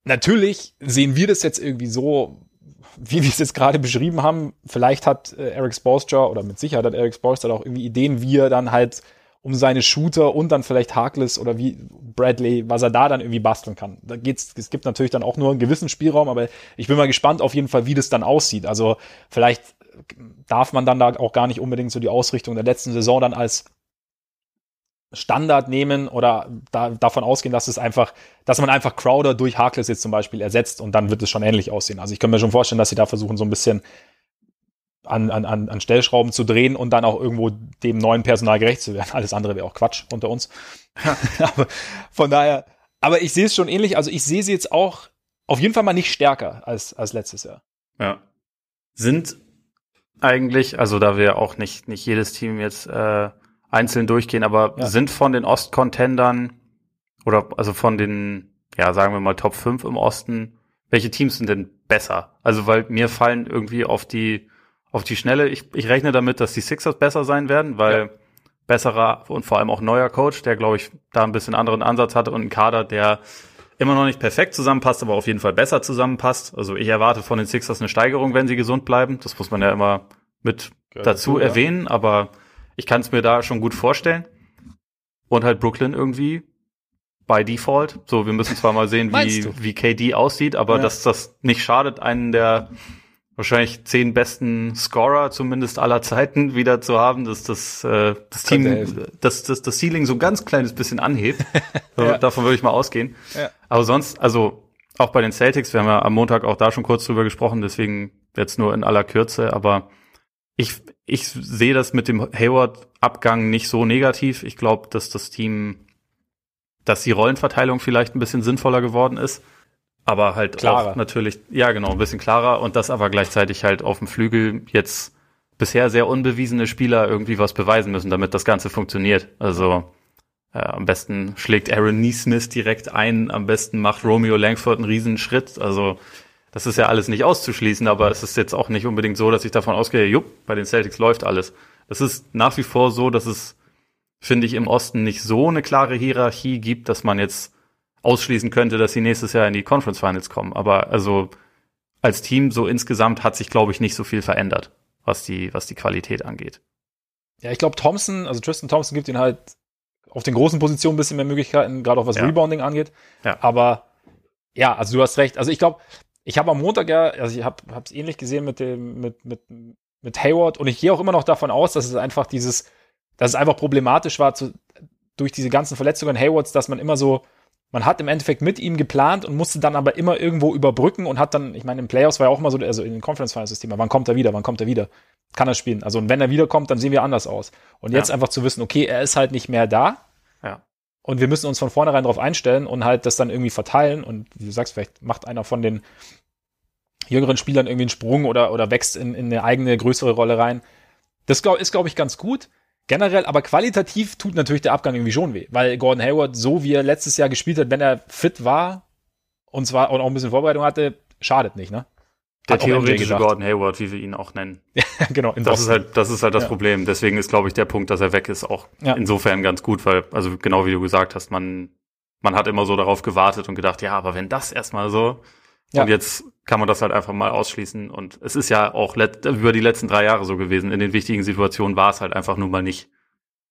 Natürlich sehen wir das jetzt irgendwie so, wie wir es jetzt gerade beschrieben haben. Vielleicht hat äh, Eric Spolstra oder mit Sicherheit hat Eric Spolstra auch irgendwie Ideen, wie er dann halt um seine Shooter und dann vielleicht Harkless oder wie Bradley, was er da dann irgendwie basteln kann. Da geht's, es gibt natürlich dann auch nur einen gewissen Spielraum, aber ich bin mal gespannt auf jeden Fall, wie das dann aussieht. Also vielleicht darf man dann da auch gar nicht unbedingt so die Ausrichtung der letzten Saison dann als Standard nehmen oder da, davon ausgehen, dass es einfach, dass man einfach Crowder durch Harkless jetzt zum Beispiel ersetzt und dann wird es schon ähnlich aussehen. Also ich kann mir schon vorstellen, dass sie da versuchen, so ein bisschen an, an, an Stellschrauben zu drehen und dann auch irgendwo dem neuen Personal gerecht zu werden. Alles andere wäre auch Quatsch unter uns. aber von daher, aber ich sehe es schon ähnlich. Also ich sehe sie jetzt auch auf jeden Fall mal nicht stärker als, als letztes Jahr. Ja. Sind eigentlich, also da wir auch nicht, nicht jedes Team jetzt äh, einzeln durchgehen, aber ja. sind von den Ostcontendern oder also von den, ja, sagen wir mal Top 5 im Osten, welche Teams sind denn besser? Also weil mir fallen irgendwie auf die auf die Schnelle, ich, ich rechne damit, dass die Sixers besser sein werden, weil ja. besserer und vor allem auch neuer Coach, der glaube ich da ein bisschen anderen Ansatz hatte und ein Kader, der immer noch nicht perfekt zusammenpasst, aber auf jeden Fall besser zusammenpasst. Also ich erwarte von den Sixers eine Steigerung, wenn sie gesund bleiben. Das muss man ja immer mit Gehört dazu dazu erwähnen, ja. aber ich kann es mir da schon gut vorstellen. Und halt Brooklyn irgendwie by default. So, wir müssen zwar mal sehen, wie, wie KD aussieht, aber ja. dass das nicht schadet, einen der wahrscheinlich zehn besten Scorer zumindest aller Zeiten wieder zu haben, dass das, äh, das Team, dass das, das Ceiling so ein ganz kleines bisschen anhebt. ja. Davon würde ich mal ausgehen. Ja. Aber sonst, also auch bei den Celtics, wir haben ja am Montag auch da schon kurz drüber gesprochen, deswegen jetzt nur in aller Kürze, aber ich, ich sehe das mit dem Hayward-Abgang nicht so negativ. Ich glaube, dass das Team, dass die Rollenverteilung vielleicht ein bisschen sinnvoller geworden ist aber halt klarer. auch natürlich, ja genau, ein bisschen klarer und das aber gleichzeitig halt auf dem Flügel jetzt bisher sehr unbewiesene Spieler irgendwie was beweisen müssen, damit das Ganze funktioniert. Also äh, am besten schlägt Aaron Neesmith direkt ein, am besten macht Romeo Langford einen riesen Schritt. Also das ist ja alles nicht auszuschließen, aber es ist jetzt auch nicht unbedingt so, dass ich davon ausgehe, jupp, bei den Celtics läuft alles. Das ist nach wie vor so, dass es finde ich, im Osten nicht so eine klare Hierarchie gibt, dass man jetzt ausschließen könnte, dass sie nächstes Jahr in die Conference Finals kommen. Aber also als Team so insgesamt hat sich, glaube ich, nicht so viel verändert, was die, was die Qualität angeht. Ja, ich glaube, Thompson, also Tristan Thompson gibt ihnen halt auf den großen Positionen ein bisschen mehr Möglichkeiten, gerade auch was ja. Rebounding angeht. Ja. Aber ja, also du hast recht. Also ich glaube, ich habe am Montag ja, also ich habe es ähnlich gesehen mit dem, mit, mit, mit Hayward und ich gehe auch immer noch davon aus, dass es einfach dieses, dass es einfach problematisch war zu, durch diese ganzen Verletzungen Haywards, dass man immer so, man hat im Endeffekt mit ihm geplant und musste dann aber immer irgendwo überbrücken und hat dann, ich meine, im Playoffs war ja auch immer so, also in den Conference Finals das Thema, wann kommt er wieder, wann kommt er wieder? Kann er spielen? Also, und wenn er wiederkommt, dann sehen wir anders aus. Und jetzt ja. einfach zu wissen, okay, er ist halt nicht mehr da. Ja. Und wir müssen uns von vornherein darauf einstellen und halt das dann irgendwie verteilen. Und wie du sagst, vielleicht macht einer von den jüngeren Spielern irgendwie einen Sprung oder, oder wächst in, in eine eigene größere Rolle rein. Das glaub, ist, glaube ich, ganz gut. Generell, aber qualitativ tut natürlich der Abgang irgendwie schon weh, weil Gordon Hayward, so wie er letztes Jahr gespielt hat, wenn er fit war und zwar und auch ein bisschen Vorbereitung hatte, schadet nicht, ne? Der theoretische Gordon Hayward, wie wir ihn auch nennen. ja, genau. das ist halt, das ist halt das ja. Problem. Deswegen ist, glaube ich, der Punkt, dass er weg ist, auch ja. insofern ganz gut, weil, also genau wie du gesagt hast, man, man hat immer so darauf gewartet und gedacht, ja, aber wenn das erstmal so, ja. und jetzt kann man das halt einfach mal ausschließen. Und es ist ja auch über die letzten drei Jahre so gewesen. In den wichtigen Situationen war es halt einfach nur mal nicht,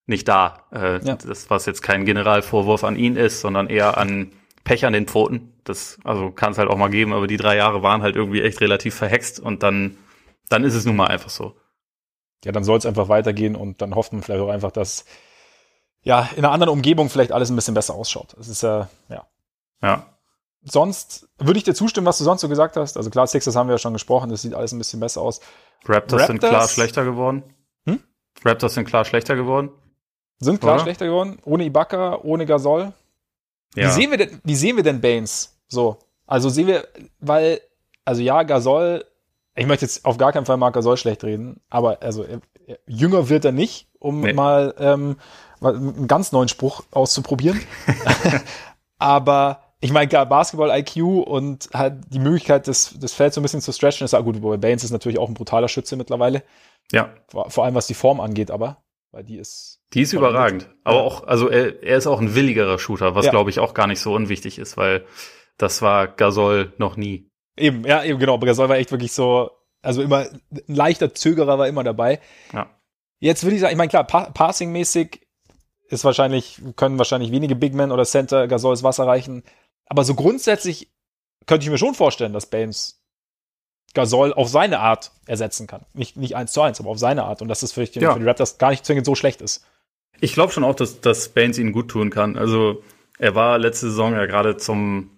nicht da. Äh, ja. Das, was jetzt kein Generalvorwurf an ihn ist, sondern eher an Pech an den Pfoten. Das, also kann es halt auch mal geben, aber die drei Jahre waren halt irgendwie echt relativ verhext und dann, dann ist es nun mal einfach so. Ja, dann soll es einfach weitergehen und dann hofft man vielleicht auch einfach, dass ja in einer anderen Umgebung vielleicht alles ein bisschen besser ausschaut. Das ist ja, ja. Ja sonst würde ich dir zustimmen, was du sonst so gesagt hast. Also klar, Sixers haben wir ja schon gesprochen, das sieht alles ein bisschen besser aus. Raptors, Raptors sind klar schlechter geworden. Hm? Raptors sind klar schlechter geworden. Sind klar Oder? schlechter geworden. Ohne Ibaka, ohne Gasol. Ja. Wie sehen wir denn, wie sehen wir denn Baines? So. Also sehen wir, weil, also ja, Gasol, ich möchte jetzt auf gar keinen Fall Marc Gasol schlecht reden, aber also er, er, jünger wird er nicht, um nee. mal ähm, einen ganz neuen Spruch auszuprobieren. aber ich meine, klar, Basketball-IQ und halt die Möglichkeit, das, das Feld so ein bisschen zu stretchen, ist auch gut. Wobei Baines ist natürlich auch ein brutaler Schütze mittlerweile. Ja. Vor, vor allem, was die Form angeht, aber, weil die ist. Die ist überragend. Aber ja. auch, also er, er ist auch ein willigerer Shooter, was ja. glaube ich auch gar nicht so unwichtig ist, weil das war Gasol noch nie. Eben, ja, eben genau. Aber Gasol war echt wirklich so, also immer, ein leichter Zögerer war immer dabei. Ja. Jetzt würde ich sagen, ich meine, klar, pa passingmäßig ist wahrscheinlich, können wahrscheinlich wenige Big Men oder Center Gasols Wasser reichen. Aber so grundsätzlich könnte ich mir schon vorstellen, dass Baines Gasol auf seine Art ersetzen kann. Nicht, nicht eins zu eins, aber auf seine Art. Und dass das für, ja. für die Raptors gar nicht zwingend so schlecht ist. Ich glaube schon auch, dass, dass Baines ihnen gut tun kann. Also er war letzte Saison ja gerade zum,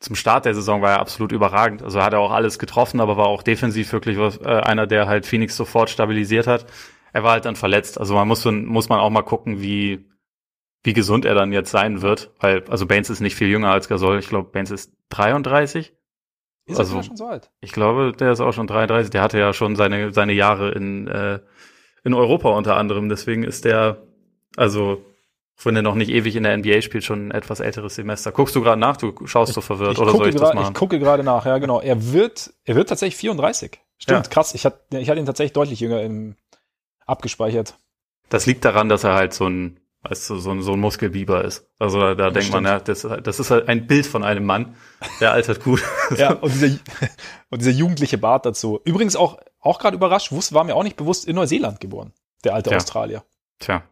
zum Start der Saison war er absolut überragend. Also hat er auch alles getroffen, aber war auch defensiv wirklich was, äh, einer, der halt Phoenix sofort stabilisiert hat. Er war halt dann verletzt. Also man muss, muss man auch mal gucken, wie, wie gesund er dann jetzt sein wird, weil, also Baines ist nicht viel jünger als Gasol. Ich glaube, Baines ist 33. Ist also, er schon so alt? Ich glaube, der ist auch schon 33. Der hatte ja schon seine, seine Jahre in, äh, in Europa unter anderem. Deswegen ist der, also, wenn er noch nicht ewig in der NBA spielt, schon ein etwas älteres Semester. Guckst du gerade nach? Du schaust so verwirrt, ich oder soll ich das machen? Ich gucke gerade nach, ja, genau. Er wird, er wird tatsächlich 34. Stimmt, ja. krass. Ich hatte, ich hatte ihn tatsächlich deutlich jünger im, abgespeichert. Das liegt daran, dass er halt so ein du, so ein, so ein Muskelbiber ist. Also da, da denkt stimmt. man, ja, das, das ist halt ein Bild von einem Mann, der altert gut. ja, und dieser, und dieser jugendliche Bart dazu. Übrigens auch, auch gerade überrascht, wusste, war mir auch nicht bewusst, in Neuseeland geboren, der alte Tja. Australier. Tja,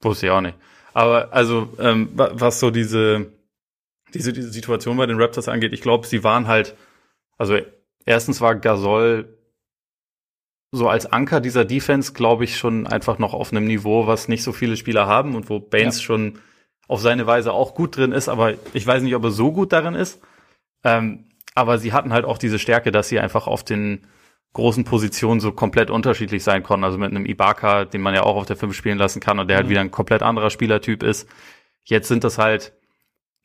wusste ich auch nicht. Aber also, ähm, was so diese, diese, diese Situation bei den Raptors angeht, ich glaube, sie waren halt, also erstens war Gasol so als Anker dieser Defense, glaube ich, schon einfach noch auf einem Niveau, was nicht so viele Spieler haben und wo Baines ja. schon auf seine Weise auch gut drin ist, aber ich weiß nicht, ob er so gut darin ist. Ähm, aber sie hatten halt auch diese Stärke, dass sie einfach auf den großen Positionen so komplett unterschiedlich sein konnten. Also mit einem Ibaka, den man ja auch auf der 5 spielen lassen kann und der halt mhm. halt wieder ein komplett anderer Spielertyp ist. Jetzt sind das halt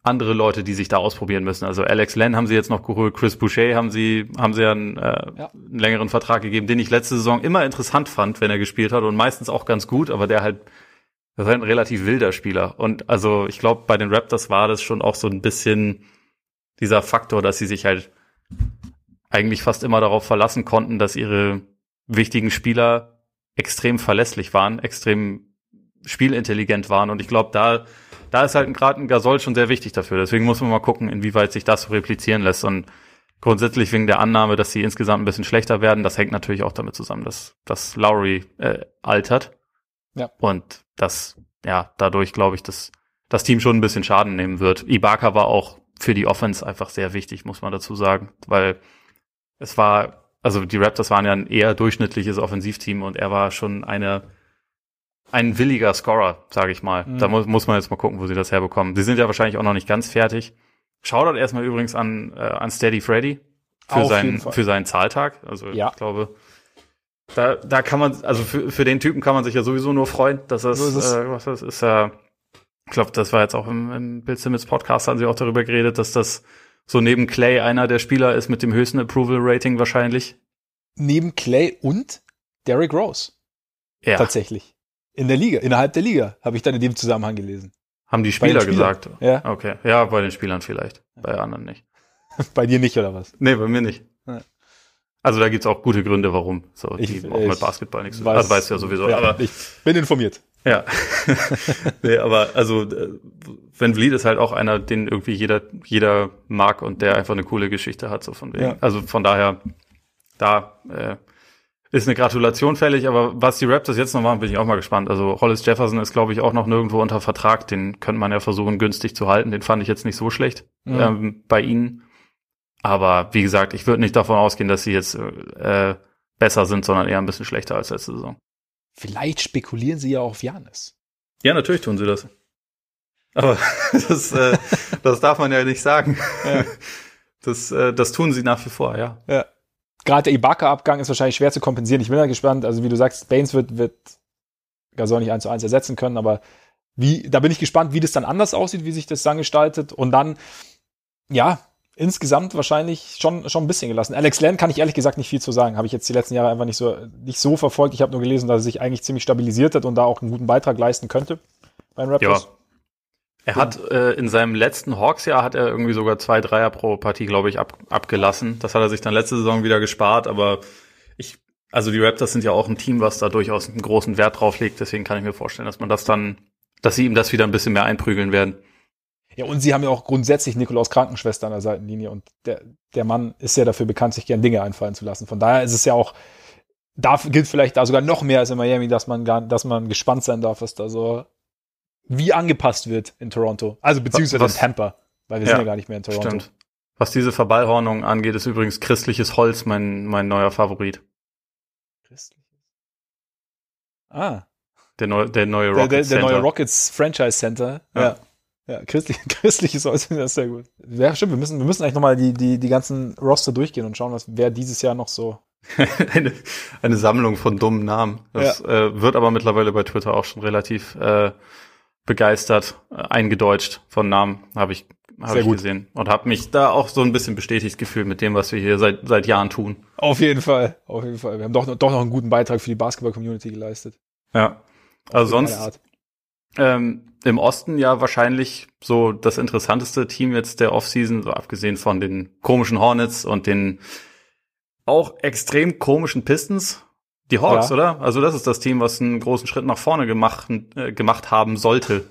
andere Leute, die sich da ausprobieren müssen. Also Alex Len haben sie jetzt noch geholt, Chris Boucher haben sie, haben sie einen, äh, ja. einen längeren Vertrag gegeben, den ich letzte Saison immer interessant fand, wenn er gespielt hat und meistens auch ganz gut, aber der halt, das ist halt ein relativ wilder Spieler. Und also ich glaube, bei den Raptors war das schon auch so ein bisschen dieser Faktor, dass sie sich halt eigentlich fast immer darauf verlassen konnten, dass ihre wichtigen Spieler extrem verlässlich waren, extrem spielintelligent waren. Und ich glaube, da, da ist halt gerade ein Gasol schon sehr wichtig dafür. Deswegen muss man mal gucken, inwieweit sich das so replizieren lässt. Und grundsätzlich wegen der Annahme, dass sie insgesamt ein bisschen schlechter werden, das hängt natürlich auch damit zusammen, dass, dass Lowry äh, altert. Ja. Und das, ja, dadurch glaube ich, dass das Team schon ein bisschen Schaden nehmen wird. Ibaka war auch für die Offense einfach sehr wichtig, muss man dazu sagen, weil es war, also die Raptors waren ja ein eher durchschnittliches Offensivteam und er war schon eine ein williger Scorer, sage ich mal. Mhm. Da muss, muss man jetzt mal gucken, wo sie das herbekommen. Sie sind ja wahrscheinlich auch noch nicht ganz fertig. Shoutout erstmal übrigens an, äh, an Steady Freddy für Auf seinen, für seinen Zahltag. Also Ja. ich glaube, da, da kann man, also für, für den Typen kann man sich ja sowieso nur freuen, dass das, So äh, was das ist ja, ich glaube, das war jetzt auch im, im Bill Simmons Podcast, haben sie auch darüber geredet, dass das so neben Clay einer der Spieler ist mit dem höchsten Approval Rating wahrscheinlich. Neben Clay und Derrick Rose. Ja, Tatsächlich. In der Liga, innerhalb der Liga, habe ich dann in dem Zusammenhang gelesen. haben die Spieler gesagt. Ja. Okay, ja, bei den Spielern vielleicht, bei anderen nicht. Bei dir nicht, oder was? Nee, bei mir nicht. Ja. Also da gibt's auch gute Gründe, warum. So, Ich- die auch mit Basketball nichts zu tun. Also weißt du ja sowieso. Ja, aber ich bin informiert. ja. nee, aber also äh, Van Vliet ist halt auch einer, den irgendwie jeder, jeder mag und der einfach eine coole Geschichte hat, so von wegen. Ja. Also von daher, da äh, ist eine Gratulation fällig, aber was die Raptors jetzt noch machen, bin ich auch mal gespannt. Also Hollis Jefferson ist, glaube ich, auch noch nirgendwo unter Vertrag. Den könnte man ja versuchen, günstig zu halten. Den fand ich jetzt nicht so schlecht Mhm. ähm, bei ihnen. Aber wie gesagt, ich würde nicht davon ausgehen, dass sie jetzt äh, besser sind, sondern eher ein bisschen schlechter als letzte Saison. Vielleicht spekulieren sie ja auf Janis. Ja, natürlich tun sie das. Aber das, äh, das darf man ja nicht sagen. Ja. Das, äh, das tun sie nach wie vor, ja. Ja. Gerade der Ibaka-Abgang ist wahrscheinlich schwer zu kompensieren. Ich bin da gespannt. Also wie du sagst, Baines wird, wird Gasol nicht eins zu eins ersetzen können, aber wie, da bin ich gespannt, wie das dann anders aussieht, wie sich das dann gestaltet. Und dann, ja, insgesamt wahrscheinlich schon, schon ein bisschen gelassen. Alex Len kann ich ehrlich gesagt nicht viel zu sagen. Habe ich jetzt die letzten Jahre einfach nicht so, nicht so verfolgt. Ich habe nur gelesen, dass er sich eigentlich ziemlich stabilisiert hat und da auch einen guten Beitrag leisten könnte bei den Raptors. Er hat äh, in seinem letzten Hawks-Jahr hat er irgendwie sogar zwei Dreier pro Partie, glaube ich, ab, abgelassen. Das hat er sich dann letzte Saison wieder gespart, aber ich, also die Raptors sind ja auch ein Team, was da durchaus einen großen Wert drauf legt. Deswegen kann ich mir vorstellen, dass man das dann, dass sie ihm das wieder ein bisschen mehr einprügeln werden. Ja, und sie haben ja auch grundsätzlich Nikolaus Krankenschwester an der Seitenlinie und der, der Mann ist ja dafür bekannt, sich gern Dinge einfallen zu lassen. Von daher ist es ja auch, da gilt vielleicht da sogar noch mehr als in Miami, dass man gar, dass man gespannt sein darf, was da so, wie angepasst wird in Toronto. Also beziehungsweise Was- in Tampa, weil wir Ja, sind ja gar nicht mehr in Toronto. Stimmt. Was diese Verballhornung angeht, ist übrigens christliches Holz mein, mein neuer Favorit. Ah, Der, neu, der neue der, Rocket der, der Center. neue Rockets Franchise Center. Ja. Ja. Ja, christlich, christliches Holz, das ist sehr gut. Ja, stimmt, wir müssen, wir müssen eigentlich nochmal die, die, die ganzen Roster durchgehen und schauen, was, wer dieses Jahr noch so eine, eine Sammlung von dummen Namen. Das äh, wird aber mittlerweile bei Twitter auch schon relativ äh, begeistert äh, eingedeutscht von Namen, habe ich, hab ich gut. gesehen. Und habe mich da auch so ein bisschen bestätigt gefühlt mit dem, was wir hier seit, seit Jahren tun. Auf jeden Fall, auf jeden Fall. Wir haben doch, doch noch einen guten Beitrag für die Basketball-Community geleistet. Ja. Also sonst ähm, im Osten ja wahrscheinlich so das interessanteste Team jetzt der Offseason, so abgesehen von den komischen Hornets und den auch extrem komischen Pistons. Die Hawks, Ja. oder? Also das ist das Team, was einen großen Schritt nach vorne gemacht, äh, gemacht haben sollte.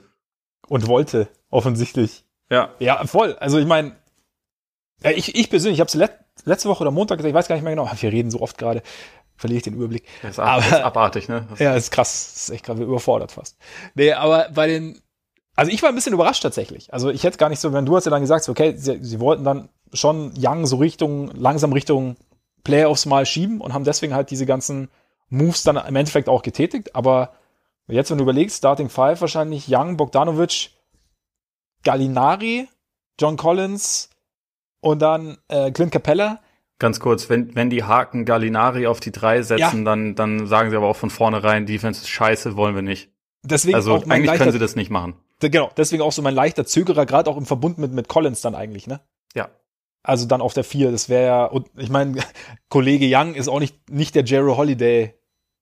Und wollte, offensichtlich. Ja. Ja, voll. Also ich meine, ich, ich persönlich, ich habe es let, letzte Woche oder Montag gesagt, ich weiß gar nicht mehr genau. Wir reden so oft gerade, verliere ich den Überblick. Das ist, ab, Aber- ist abartig, ne? Das, Ja, ist krass. Das ist echt gerade überfordert fast. Nee, aber bei den, also ich war ein bisschen überrascht tatsächlich. Also ich hätte gar nicht so, wenn du hast ja dann gesagt, so, okay, sie, sie wollten dann schon Young so Richtung, langsam Richtung Playoffs mal schieben und haben deswegen halt diese ganzen Moves dann im Endeffekt auch getätigt. Aber jetzt, wenn du überlegst, Starting Five wahrscheinlich Young, Bogdanovic, Gallinari, John Collins und dann äh, Clint Capella. Ganz kurz, wenn, wenn die Haken Gallinari auf die drei setzen, dann, dann sagen sie aber auch von vornherein, Defense ist scheiße, wollen wir nicht. Deswegen Also auch mein eigentlich leichter, können sie das nicht machen. genau, deswegen auch so mein leichter Zögerer, gerade auch im Verbund mit, mit Collins dann eigentlich, ne? Ja. Also dann auf der vier, das wäre ja, und ich meine, Kollege Young ist auch nicht, nicht der Jerry Holiday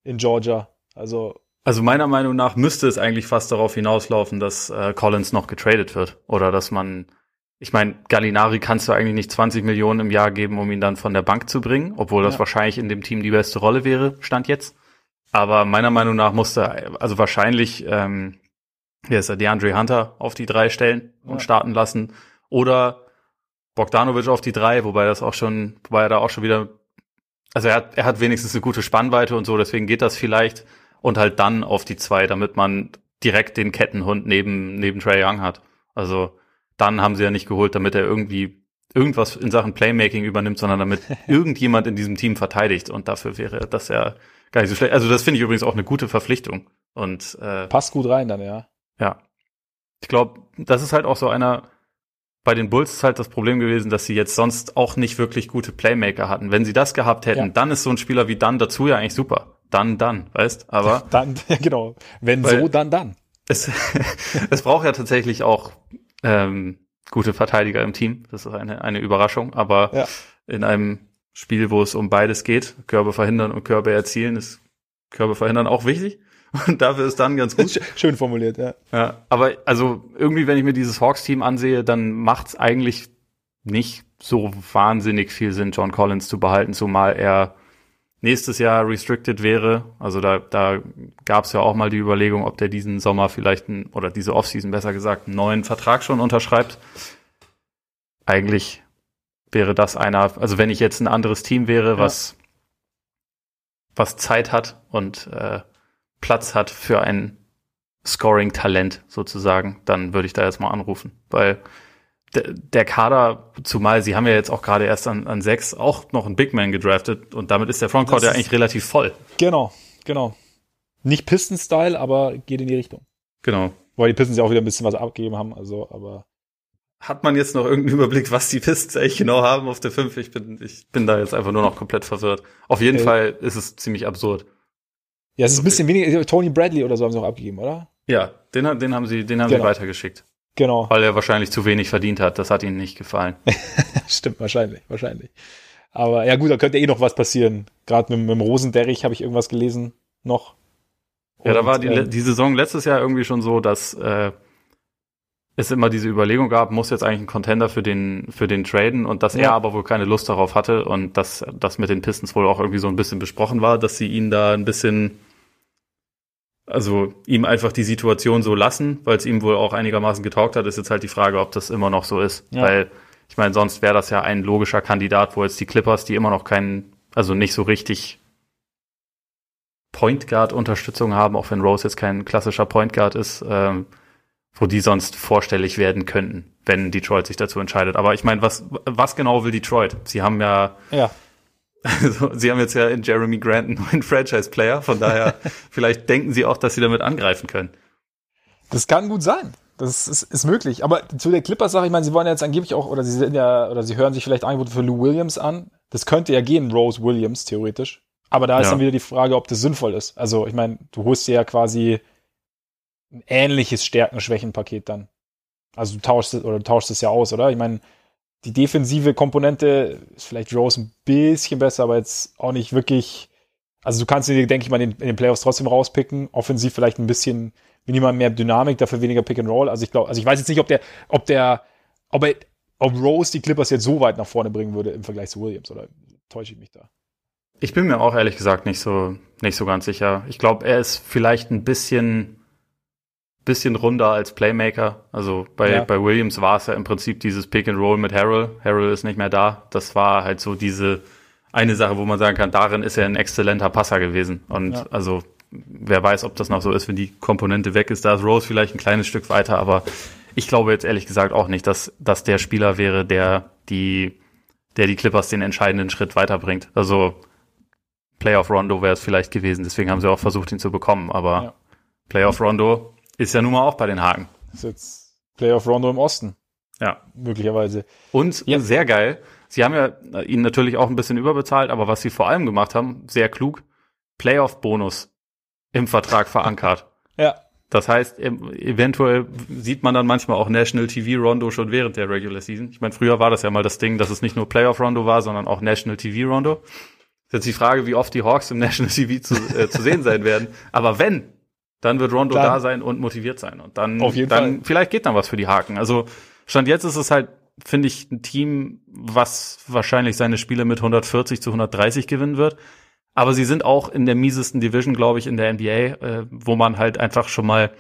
in Georgia. Also, Also meiner Meinung nach müsste es eigentlich fast darauf hinauslaufen, dass äh, Collins noch getradet wird. Oder dass man, ich meine, Gallinari kannst du eigentlich nicht 20 Millionen im Jahr geben, um ihn dann von der Bank zu bringen, obwohl das Ja. wahrscheinlich in dem Team die beste Rolle wäre, stand jetzt. Aber meiner Meinung nach musste, also wahrscheinlich, ähm, hier ist er DeAndre Hunter auf die drei stellen und ja. starten lassen. Oder Bogdanovic auf die drei, wobei das auch schon, wobei er da auch schon wieder, also er hat, er hat wenigstens eine gute Spannweite und so, deswegen geht das vielleicht. Und halt dann auf die zwei, damit man direkt den Kettenhund neben, neben Trey Young hat. Also dann haben sie ja nicht geholt, damit er irgendwie irgendwas in Sachen Playmaking übernimmt, sondern damit irgendjemand in diesem Team verteidigt. Und dafür wäre das ja gar nicht so schlecht. Also das finde ich übrigens auch eine gute Verpflichtung. Und äh, passt gut rein dann, ja. Ja. Ich glaube, das ist halt auch so einer, bei den Bulls ist halt das Problem gewesen, dass sie jetzt sonst auch nicht wirklich gute Playmaker hatten. Wenn sie das gehabt hätten, ja. dann ist so ein Spieler wie dann dazu ja eigentlich super. Dann, dann, weißt? Aber dann, ja, genau. Wenn so, dann, dann. Es, es braucht ja tatsächlich auch ähm, gute Verteidiger im Team. Das ist eine, eine Überraschung. Aber ja. in einem Spiel, wo es um beides geht, Körbe verhindern und Körbe erzielen, ist Körbe verhindern auch wichtig. Und dafür ist dann ganz gut. Schön formuliert, ja. Ja, aber also irgendwie, wenn ich mir dieses Hawks-Team ansehe, dann macht es eigentlich nicht so wahnsinnig viel Sinn, John Collins zu behalten, zumal er nächstes Jahr restricted wäre. Also da, da gab es ja auch mal die Überlegung, ob der diesen Sommer vielleicht ein, oder diese Offseason besser gesagt einen neuen Vertrag schon unterschreibt. Eigentlich wäre das einer, also wenn ich jetzt ein anderes Team wäre, ja. was was Zeit hat und äh, Platz hat für ein Scoring-Talent sozusagen, dann würde ich da jetzt mal anrufen, weil der Kader, zumal sie haben ja jetzt auch gerade erst an, an sechs auch noch einen Big Man gedraftet und damit ist der Frontcourt ja eigentlich relativ voll. Genau, genau. Nicht Pistons-Style, aber geht in die Richtung. Genau. Weil die Pistons ja auch wieder ein bisschen was abgegeben haben, also, aber. Hat man jetzt noch irgendeinen Überblick, was die Pistons eigentlich genau haben auf der 5? Ich bin, ich bin da jetzt einfach nur noch komplett verwirrt. Auf jeden äh, Fall ist es ziemlich absurd. Ja, es ist ein bisschen weniger. Tony Bradley oder so haben sie auch abgegeben, oder? Ja, den, den haben sie, den haben genau. sie weitergeschickt. Genau. Weil er wahrscheinlich zu wenig verdient hat. Das hat ihnen nicht gefallen. Stimmt, wahrscheinlich, wahrscheinlich. Aber ja gut, da könnte eh noch was passieren. Gerade mit, mit dem Rosenderrich habe ich irgendwas gelesen noch. Und, ja, da war die, äh, die Saison letztes Jahr irgendwie schon so, dass äh, es immer diese Überlegung gab, muss jetzt eigentlich ein Contender für den, für den traden und dass ja. er aber wohl keine Lust darauf hatte und dass das mit den Pistons wohl auch irgendwie so ein bisschen besprochen war, dass sie ihn da ein bisschen, also ihm einfach die Situation so lassen, weil es ihm wohl auch einigermaßen getaugt hat, ist jetzt halt die Frage, ob das immer noch so ist. Ja. Weil, ich meine, sonst wäre das ja ein logischer Kandidat, wo jetzt die Clippers, die immer noch keinen, also nicht so richtig Point Guard Unterstützung haben, auch wenn Rose jetzt kein klassischer Point Guard ist, ähm, wo die sonst vorstellig werden könnten, wenn Detroit sich dazu entscheidet. Aber ich meine, was, was genau will Detroit? Sie haben ja, ja. Also, sie haben jetzt ja in Jeremy Grant einen neuen Franchise-Player, von daher vielleicht denken sie auch, dass sie damit angreifen können. Das kann gut sein. Das ist, ist möglich. Aber zu der Clippers-Sache, ich meine, sie wollen ja jetzt angeblich auch, oder sie sind ja, oder sie hören sich vielleicht Angebote für Lou Williams an. Das könnte ja gehen, Rose Williams, theoretisch. Aber da ist ja. dann wieder die Frage, ob das sinnvoll ist. Also, ich meine, du holst dir ja quasi ein ähnliches Stärken-Schwächen-Paket dann. Also du tauschst es oder du tauschst es ja aus, oder? Ich meine, die defensive Komponente ist vielleicht Rose ein bisschen besser, aber jetzt auch nicht wirklich. Also du kannst dir, denke ich mal, in den, in den Playoffs trotzdem rauspicken. Offensiv vielleicht ein bisschen minimal mehr Dynamik, dafür weniger Pick and Roll. Also ich glaube, also ich weiß jetzt nicht, ob der, ob der, ob er, ob Rose die Clippers jetzt so weit nach vorne bringen würde im Vergleich zu Williams, oder täusche ich mich da? Ich bin mir auch ehrlich gesagt nicht so, nicht so ganz sicher. Ich glaube, er ist vielleicht ein bisschen bisschen runder als Playmaker. Also bei, ja. bei Williams war es ja im Prinzip dieses Pick and Roll mit Harrell. Harrell ist nicht mehr da. Das war halt so diese eine Sache, wo man sagen kann, darin ist er ein exzellenter Passer gewesen. Und ja. also wer weiß, ob das noch so ist, wenn die Komponente weg ist. Da ist Rose vielleicht ein kleines Stück weiter, aber ich glaube jetzt ehrlich gesagt auch nicht, dass, dass der Spieler wäre, der die, der die Clippers den entscheidenden Schritt weiterbringt. Also Playoff Rondo wäre es vielleicht gewesen, deswegen haben sie auch versucht, ihn zu bekommen, aber ja. Playoff Rondo ist ja nun mal auch bei den Haken. Ist jetzt Playoff Rondo im Osten. Ja. Möglicherweise. Und ja. sehr geil. Sie haben ja ihn natürlich auch ein bisschen überbezahlt, aber was sie vor allem gemacht haben, sehr klug, Playoff-Bonus im Vertrag verankert. ja. Das heißt, eventuell sieht man dann manchmal auch National TV Rondo schon während der Regular Season. Ich meine, früher war das ja mal das Ding, dass es nicht nur Playoff Rondo war, sondern auch National TV Rondo. Das ist jetzt die Frage, wie oft die Hawks im National TV zu, äh, zu sehen sein werden. Aber wenn, dann wird Rondo dann, da sein und motiviert sein. Und dann, auf jeden dann Fall. vielleicht geht dann was für die Haken. Also Stand jetzt ist es halt, finde ich, ein Team, was wahrscheinlich seine Spiele mit 140 zu 130 gewinnen wird. Aber sie sind auch in der miesesten Division, glaube ich, in der NBA, äh, wo man halt einfach schon mal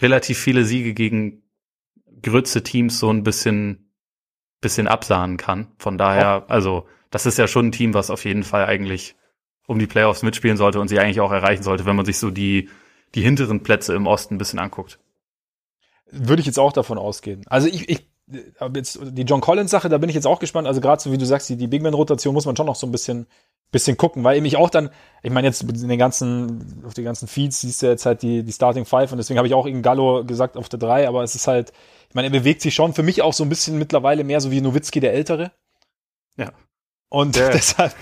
relativ viele Siege gegen Grütze Teams so ein bisschen, bisschen absahnen kann. Von daher, also, das ist ja schon ein Team, was auf jeden Fall eigentlich um die Playoffs mitspielen sollte und sie eigentlich auch erreichen sollte, wenn man sich so die, die hinteren Plätze im Osten ein bisschen anguckt. Würde ich jetzt auch davon ausgehen. Also ich, ich jetzt die John Collins Sache, da bin ich jetzt auch gespannt. Also gerade so wie du sagst, die, die Big Man Rotation muss man schon noch so ein bisschen bisschen gucken, weil mich auch dann, ich meine jetzt in den ganzen auf den ganzen Feeds siehst du jetzt halt die die Starting Five und deswegen habe ich auch in Gallo gesagt auf der drei, aber es ist halt, ich meine, er bewegt sich schon für mich auch so ein bisschen mittlerweile mehr so wie Nowitzki der Ältere. Ja. Und ja. deshalb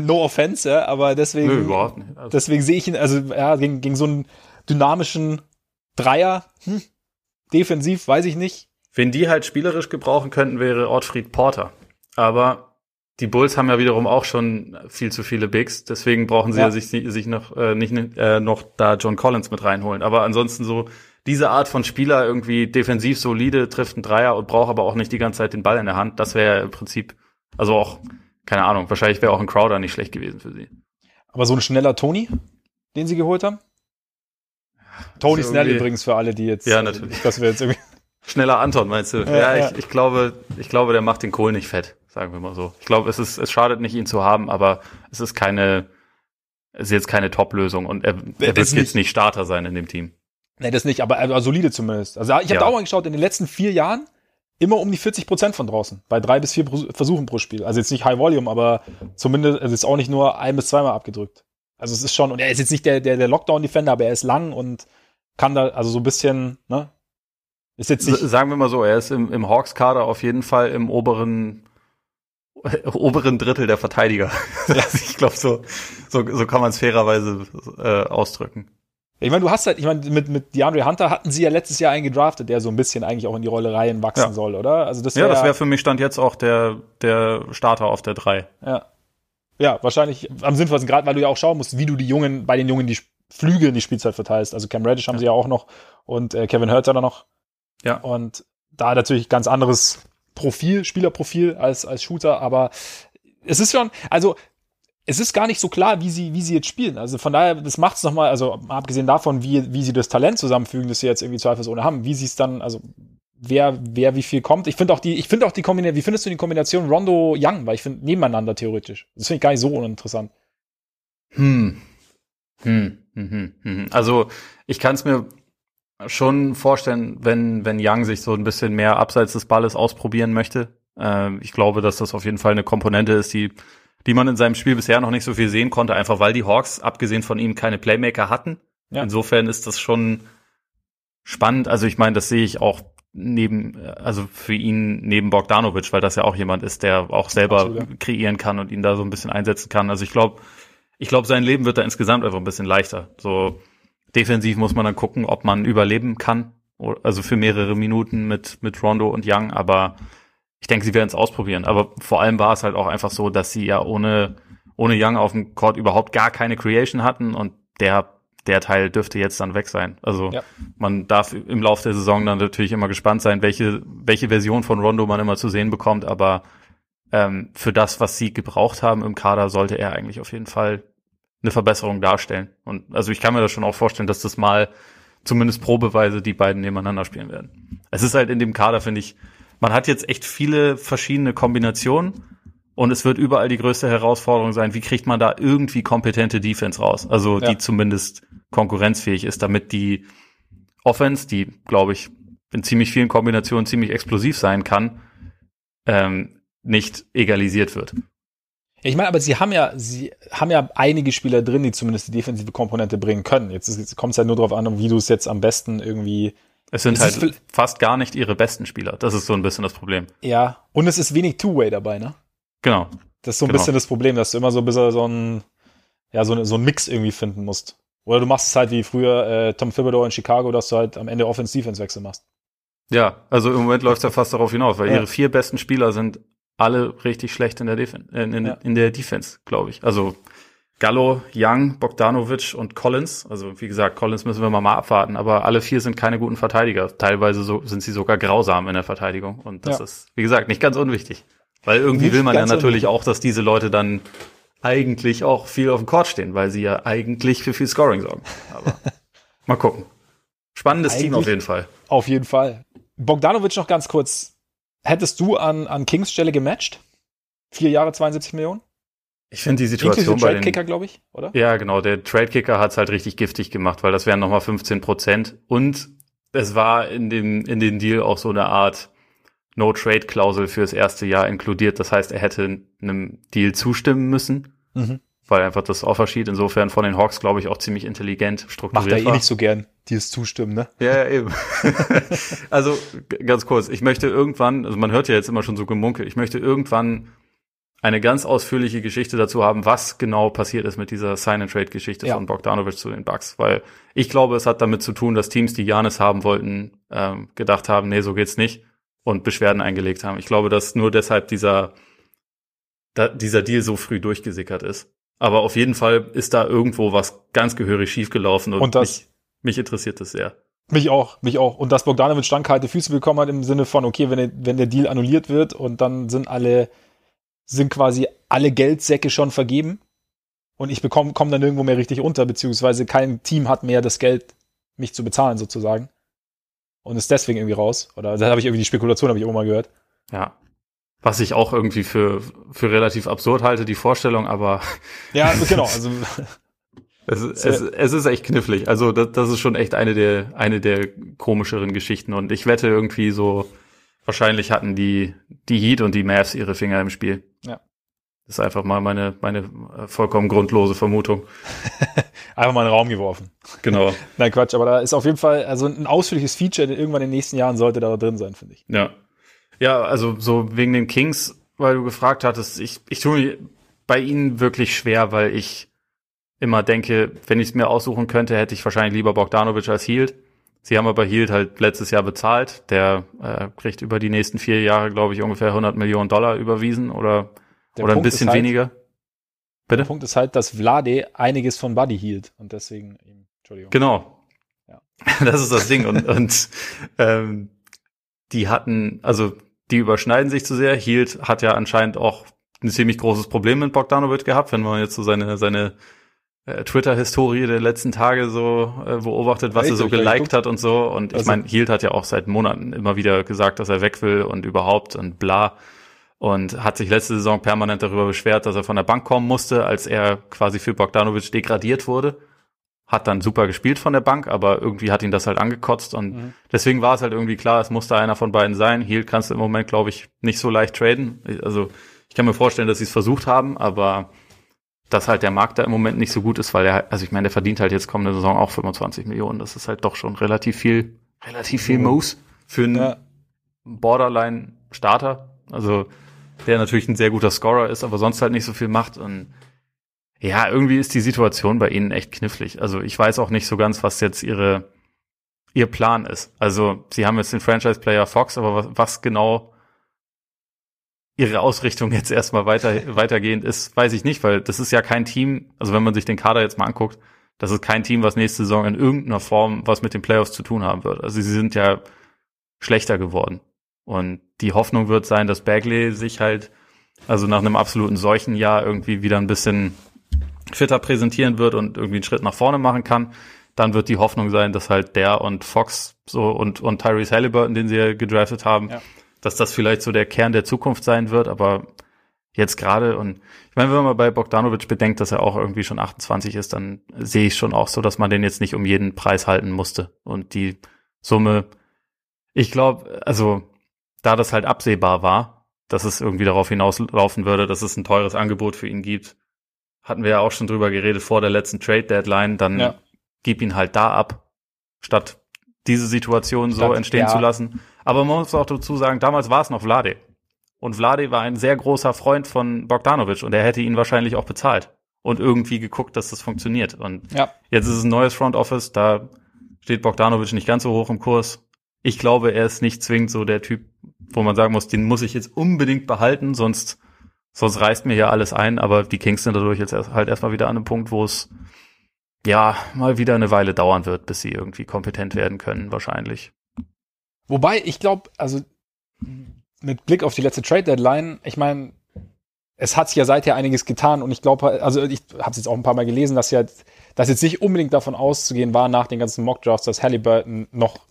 no offense, ja, aber deswegen Nö. Also. deswegen sehe ich ihn also ja gegen, gegen so einen dynamischen Dreier, hm, defensiv, weiß ich nicht. Wen die halt spielerisch gebrauchen könnten, wäre Ortfried Porter. Aber die Bulls haben ja wiederum auch schon viel zu viele Bigs, deswegen brauchen sie ja, ja sich, sich noch äh, nicht äh, noch da John Collins mit reinholen. Aber ansonsten so diese Art von Spieler irgendwie defensiv solide, trifft einen Dreier und braucht aber auch nicht die ganze Zeit den Ball in der Hand. Das wäre im Prinzip, also auch, keine Ahnung, wahrscheinlich wäre auch ein Crowder nicht schlecht gewesen für sie. Aber so ein schneller Tony, den sie geholt haben? Tony Snell übrigens für alle, die jetzt. Ja, natürlich. Dass wir jetzt irgendwie Schneller Anton, meinst du? Ja, ja, Ich, ich glaube, ich glaube, der macht den Kohl nicht fett, sagen wir mal so. Ich glaube, es ist, es schadet nicht, ihn zu haben, aber es ist keine, es ist jetzt keine Top-Lösung und er, er wird jetzt nicht Starter sein in dem Team. Nee, das nicht, aber, aber solide zumindest. Also ich habe ja. dauernd geschaut, in den letzten vier Jahren immer um die 40 Prozent von draußen, bei drei bis vier Versuchen pro Spiel. Also jetzt nicht High Volume, aber zumindest, es ist auch nicht nur ein bis zweimal abgedrückt. Also es ist schon, und er ist jetzt nicht der, der, der Lockdown-Defender, aber er ist lang und kann da, also so ein bisschen, ne, ist jetzt nicht Sagen wir mal so, er ist im, im Hawks-Kader auf jeden Fall im oberen oberen Drittel der Verteidiger. Ja. ich glaube, so, so, so kann man es fairerweise äh, ausdrücken. Ich meine, du hast halt, ich meine, mit, mit DeAndre Hunter hatten sie ja letztes Jahr einen gedraftet, der so ein bisschen eigentlich auch in die Rolle rein wachsen ja. soll, oder? Also das wär, ja, das wäre für mich Stand jetzt auch der, der Starter auf der 3. Ja. Ja, wahrscheinlich am sinnvollsten, gerade weil du ja auch schauen musst, wie du die Jungen, bei den Jungen die Flüge in die Spielzeit verteilst. Also Cam Reddish haben ja. sie ja auch noch und äh, Kevin Hurts da noch. Ja. Und da natürlich ganz anderes Profil, Spielerprofil als, als Shooter, aber es ist schon, also es ist gar nicht so klar, wie sie, wie sie jetzt spielen. Also von daher, das macht es nochmal, also abgesehen davon, wie, wie sie das Talent zusammenfügen, das sie jetzt irgendwie zweifelsohne haben, wie sie es dann, also wer, wer wie viel kommt. Ich finde auch die, ich finde auch die Kombination, wie findest du die Kombination Rondo Young? Weil ich finde nebeneinander theoretisch. Das finde ich gar nicht so uninteressant. Hm. Hm. Hm, hm, hm. Also ich kann es mir schon vorstellen, wenn, wenn Young sich so ein bisschen mehr abseits des Balles ausprobieren möchte. Äh, ich glaube, dass das auf jeden Fall eine Komponente ist, die, die man in seinem Spiel bisher noch nicht so viel sehen konnte, einfach weil die Hawks, abgesehen von ihm, keine Playmaker hatten. Ja. Insofern ist das schon spannend. Also ich meine, das sehe ich auch neben, also für ihn neben Bogdanovic, weil das ja auch jemand ist, der auch selber Absolut. kreieren kann und ihn da so ein bisschen einsetzen kann. Also ich glaube, ich glaube, sein Leben wird da insgesamt einfach ein bisschen leichter. So, Defensiv muss man dann gucken, ob man überleben kann. Also für mehrere Minuten mit, mit Rondo und Young. Aber ich denke, sie werden es ausprobieren. Aber vor allem war es halt auch einfach so, dass sie ja ohne, ohne Young auf dem Court überhaupt gar keine Creation hatten. Und der, der Teil dürfte jetzt dann weg sein. Also ja. man darf im Laufe der Saison dann natürlich immer gespannt sein, welche, welche Version von Rondo man immer zu sehen bekommt. Aber ähm, für das, was sie gebraucht haben im Kader, sollte er eigentlich auf jeden Fall eine Verbesserung darstellen. Und also ich kann mir das schon auch vorstellen, dass das mal zumindest probeweise die beiden nebeneinander spielen werden. Es ist halt in dem Kader, finde ich, man hat jetzt echt viele verschiedene Kombinationen und es wird überall die größte Herausforderung sein, wie kriegt man da irgendwie kompetente Defense raus? Also ja. die zumindest konkurrenzfähig ist, damit die Offense, die, glaube ich, in ziemlich vielen Kombinationen ziemlich explosiv sein kann, ähm, nicht egalisiert wird. Ich meine, aber sie haben ja, sie haben ja einige Spieler drin, die zumindest die defensive Komponente bringen können. Jetzt kommt es halt nur darauf an, wie du es jetzt am besten irgendwie. Es sind es halt fast gar nicht ihre besten Spieler. Das ist so ein bisschen das Problem. Ja, und es ist wenig Two-Way dabei, ne? Genau. Das ist so ein genau. bisschen das Problem, dass du immer so ein bisschen so ein, ja, so, so ein Mix irgendwie finden musst. Oder du machst es halt wie früher äh, Tom Thibodeau in Chicago, dass du halt am Ende Offense-Defense-Wechsel machst. Ja, also im Moment läuft es ja fast darauf hinaus, weil ja. ihre vier besten Spieler sind alle richtig schlecht in der, Defen äh, in, ja. in der Defense, glaube ich. Also Gallo, Young, Bogdanovic und Collins. Also wie gesagt, Collins müssen wir mal, mal abwarten, aber alle vier sind keine guten Verteidiger. Teilweise so, sind sie sogar grausam in der Verteidigung. Und das ja. ist, wie gesagt, nicht ganz unwichtig. Weil irgendwie nicht will man ja natürlich unwichtig. auch, dass diese Leute dann eigentlich auch viel auf dem Court stehen, weil sie ja eigentlich für viel Scoring sorgen. Aber mal gucken. Spannendes eigentlich Team auf jeden Fall. Auf jeden Fall. Bogdanovic noch ganz kurz. Hättest du an, an Kings Stelle gematcht? Vier Jahre, 72 Millionen? Ich finde die Situation bei den Trade Kicker, glaube ich, oder? Ja, genau. Der Trade Kicker hat es halt richtig giftig gemacht, weil das wären nochmal 15 Prozent. Und es war in dem, in den Deal auch so eine Art No-Trade-Klausel fürs erste Jahr inkludiert. Das heißt, er hätte einem Deal zustimmen müssen, mhm. weil einfach das Offer Sheet insofern von den Hawks, glaube ich, auch ziemlich intelligent strukturiert Macht er eh nicht so gern, Deals zustimmen, ne? Ja, ja eben. also ganz kurz, ich möchte irgendwann, also man hört ja jetzt immer schon so Gemunkel, ich möchte irgendwann eine ganz ausführliche Geschichte dazu haben, was genau passiert ist mit dieser Sign-and-Trade-Geschichte ja. von Bogdanovic zu den Bucks. Weil ich glaube, es hat damit zu tun, dass Teams, die Janis haben wollten, ähm, gedacht haben, nee, so geht's nicht und Beschwerden eingelegt haben. Ich glaube, dass nur deshalb dieser, da, dieser Deal so früh durchgesickert ist. Aber auf jeden Fall ist da irgendwo was ganz gehörig schiefgelaufen und, und das, mich, mich interessiert das sehr. Mich auch, mich auch. Und dass Bogdanovic standkalte Füße bekommen hat im Sinne von, okay, wenn, wenn der Deal annulliert wird und dann sind alle sind quasi alle Geldsäcke schon vergeben und ich bekomme komme dann irgendwo mehr richtig unter, beziehungsweise kein Team hat mehr das Geld, mich zu bezahlen sozusagen und ist deswegen irgendwie raus. Oder da habe ich irgendwie die Spekulation habe ich auch mal gehört. Ja. Was ich auch irgendwie für, für relativ absurd halte, die Vorstellung, aber. Ja, genau. Also, es, es, es ist echt knifflig. Also, das, das ist schon echt eine der, eine der komischeren Geschichten. Und ich wette irgendwie so, wahrscheinlich hatten die, die Heat und die Mavs ihre Finger im Spiel. Ja. Das ist einfach mal meine, meine äh, vollkommen grundlose Vermutung. einfach mal in den Raum geworfen. Genau. Nein, Quatsch, aber da ist auf jeden Fall, also ein ausführliches Feature, irgendwann in den nächsten Jahren sollte da drin sein, finde ich. Ja. Ja, also so wegen den Kings, weil du gefragt hattest, ich, ich tue mir bei ihnen wirklich schwer, weil ich immer denke, wenn ich es mir aussuchen könnte, hätte ich wahrscheinlich lieber Bogdanovic als Hield. Sie haben aber Hield halt letztes Jahr bezahlt. Der äh, kriegt über die nächsten vier Jahre, glaube ich, ungefähr 100 Millionen Dollar überwiesen oder, oder ein bisschen halt, weniger. Bitte? Der Punkt ist halt, dass Vlade einiges von Buddy hielt und deswegen, Entschuldigung. Genau. Ja. Das ist das Ding und, und ähm, die hatten, also die überschneiden sich zu sehr. Hield hat ja anscheinend auch ein ziemlich großes Problem mit Bogdanovic gehabt, wenn man jetzt so seine, seine Twitter-Historie der letzten Tage so äh, beobachtet, was er so geliked hat und so. Und ich also, meine, Hield hat ja auch seit Monaten immer wieder gesagt, dass er weg will und überhaupt und bla. Und hat sich letzte Saison permanent darüber beschwert, dass er von der Bank kommen musste, als er quasi für Bogdanovic degradiert wurde. Hat dann super gespielt von der Bank, aber irgendwie hat ihn das halt angekotzt und mhm. deswegen war es halt irgendwie klar, es musste einer von beiden sein. Hield kannst du im Moment, glaube ich, nicht so leicht traden. Also ich kann mir vorstellen, dass sie es versucht haben, aber dass halt der Markt da im Moment nicht so gut ist, weil er, also ich meine, der verdient halt jetzt kommende Saison auch 25 Millionen. Das ist halt doch schon relativ viel, relativ viel Moose für einen ja. Borderline-Starter. Also der natürlich ein sehr guter Scorer ist, aber sonst halt nicht so viel macht. Und ja, irgendwie ist die Situation bei ihnen echt knifflig. Also ich weiß auch nicht so ganz, was jetzt ihre ihr Plan ist. Also sie haben jetzt den Franchise-Player Fox, aber was, was genau ihre Ausrichtung jetzt erstmal weiter, weitergehend ist, weiß ich nicht, weil das ist ja kein Team, also wenn man sich den Kader jetzt mal anguckt, das ist kein Team, was nächste Saison in irgendeiner Form was mit den Playoffs zu tun haben wird. Also sie sind ja schlechter geworden. Und die Hoffnung wird sein, dass Bagley sich halt, also nach einem absoluten Seuchenjahr irgendwie wieder ein bisschen fitter präsentieren wird und irgendwie einen Schritt nach vorne machen kann. Dann wird die Hoffnung sein, dass halt der und Fox so und, und Tyrese Halliburton, den sie ja gedraftet haben, ja dass das vielleicht so der Kern der Zukunft sein wird, aber jetzt gerade und ich meine, wenn man bei Bogdanovic bedenkt, dass er auch irgendwie schon 28 ist, dann sehe ich schon auch so, dass man den jetzt nicht um jeden Preis halten musste und die Summe, ich glaube, also da das halt absehbar war, dass es irgendwie darauf hinauslaufen würde, dass es ein teures Angebot für ihn gibt, hatten wir ja auch schon drüber geredet vor der letzten Trade Deadline, dann ja. gib ihn halt da ab, statt diese Situation so entstehen ja. zu lassen. Aber man muss auch dazu sagen, damals war es noch Vlade. Und Vlade war ein sehr großer Freund von Bogdanovic und er hätte ihn wahrscheinlich auch bezahlt und irgendwie geguckt, dass das funktioniert. Und ja. jetzt ist es ein neues Front Office, da steht Bogdanovic nicht ganz so hoch im Kurs. Ich glaube, er ist nicht zwingend so der Typ, wo man sagen muss, den muss ich jetzt unbedingt behalten, sonst, sonst reißt mir hier alles ein. Aber die Kings sind dadurch jetzt erst, halt erstmal wieder an einem Punkt, wo es ja mal wieder eine Weile dauern wird, bis sie irgendwie kompetent werden können, wahrscheinlich. Wobei, ich glaube, also mit Blick auf die letzte Trade Deadline, ich meine, es hat sich ja seither einiges getan und ich glaube, also ich habe es jetzt auch ein paar Mal gelesen, dass ja, dass jetzt nicht unbedingt davon auszugehen war nach den ganzen Mockdrafts, dass Halliburton noch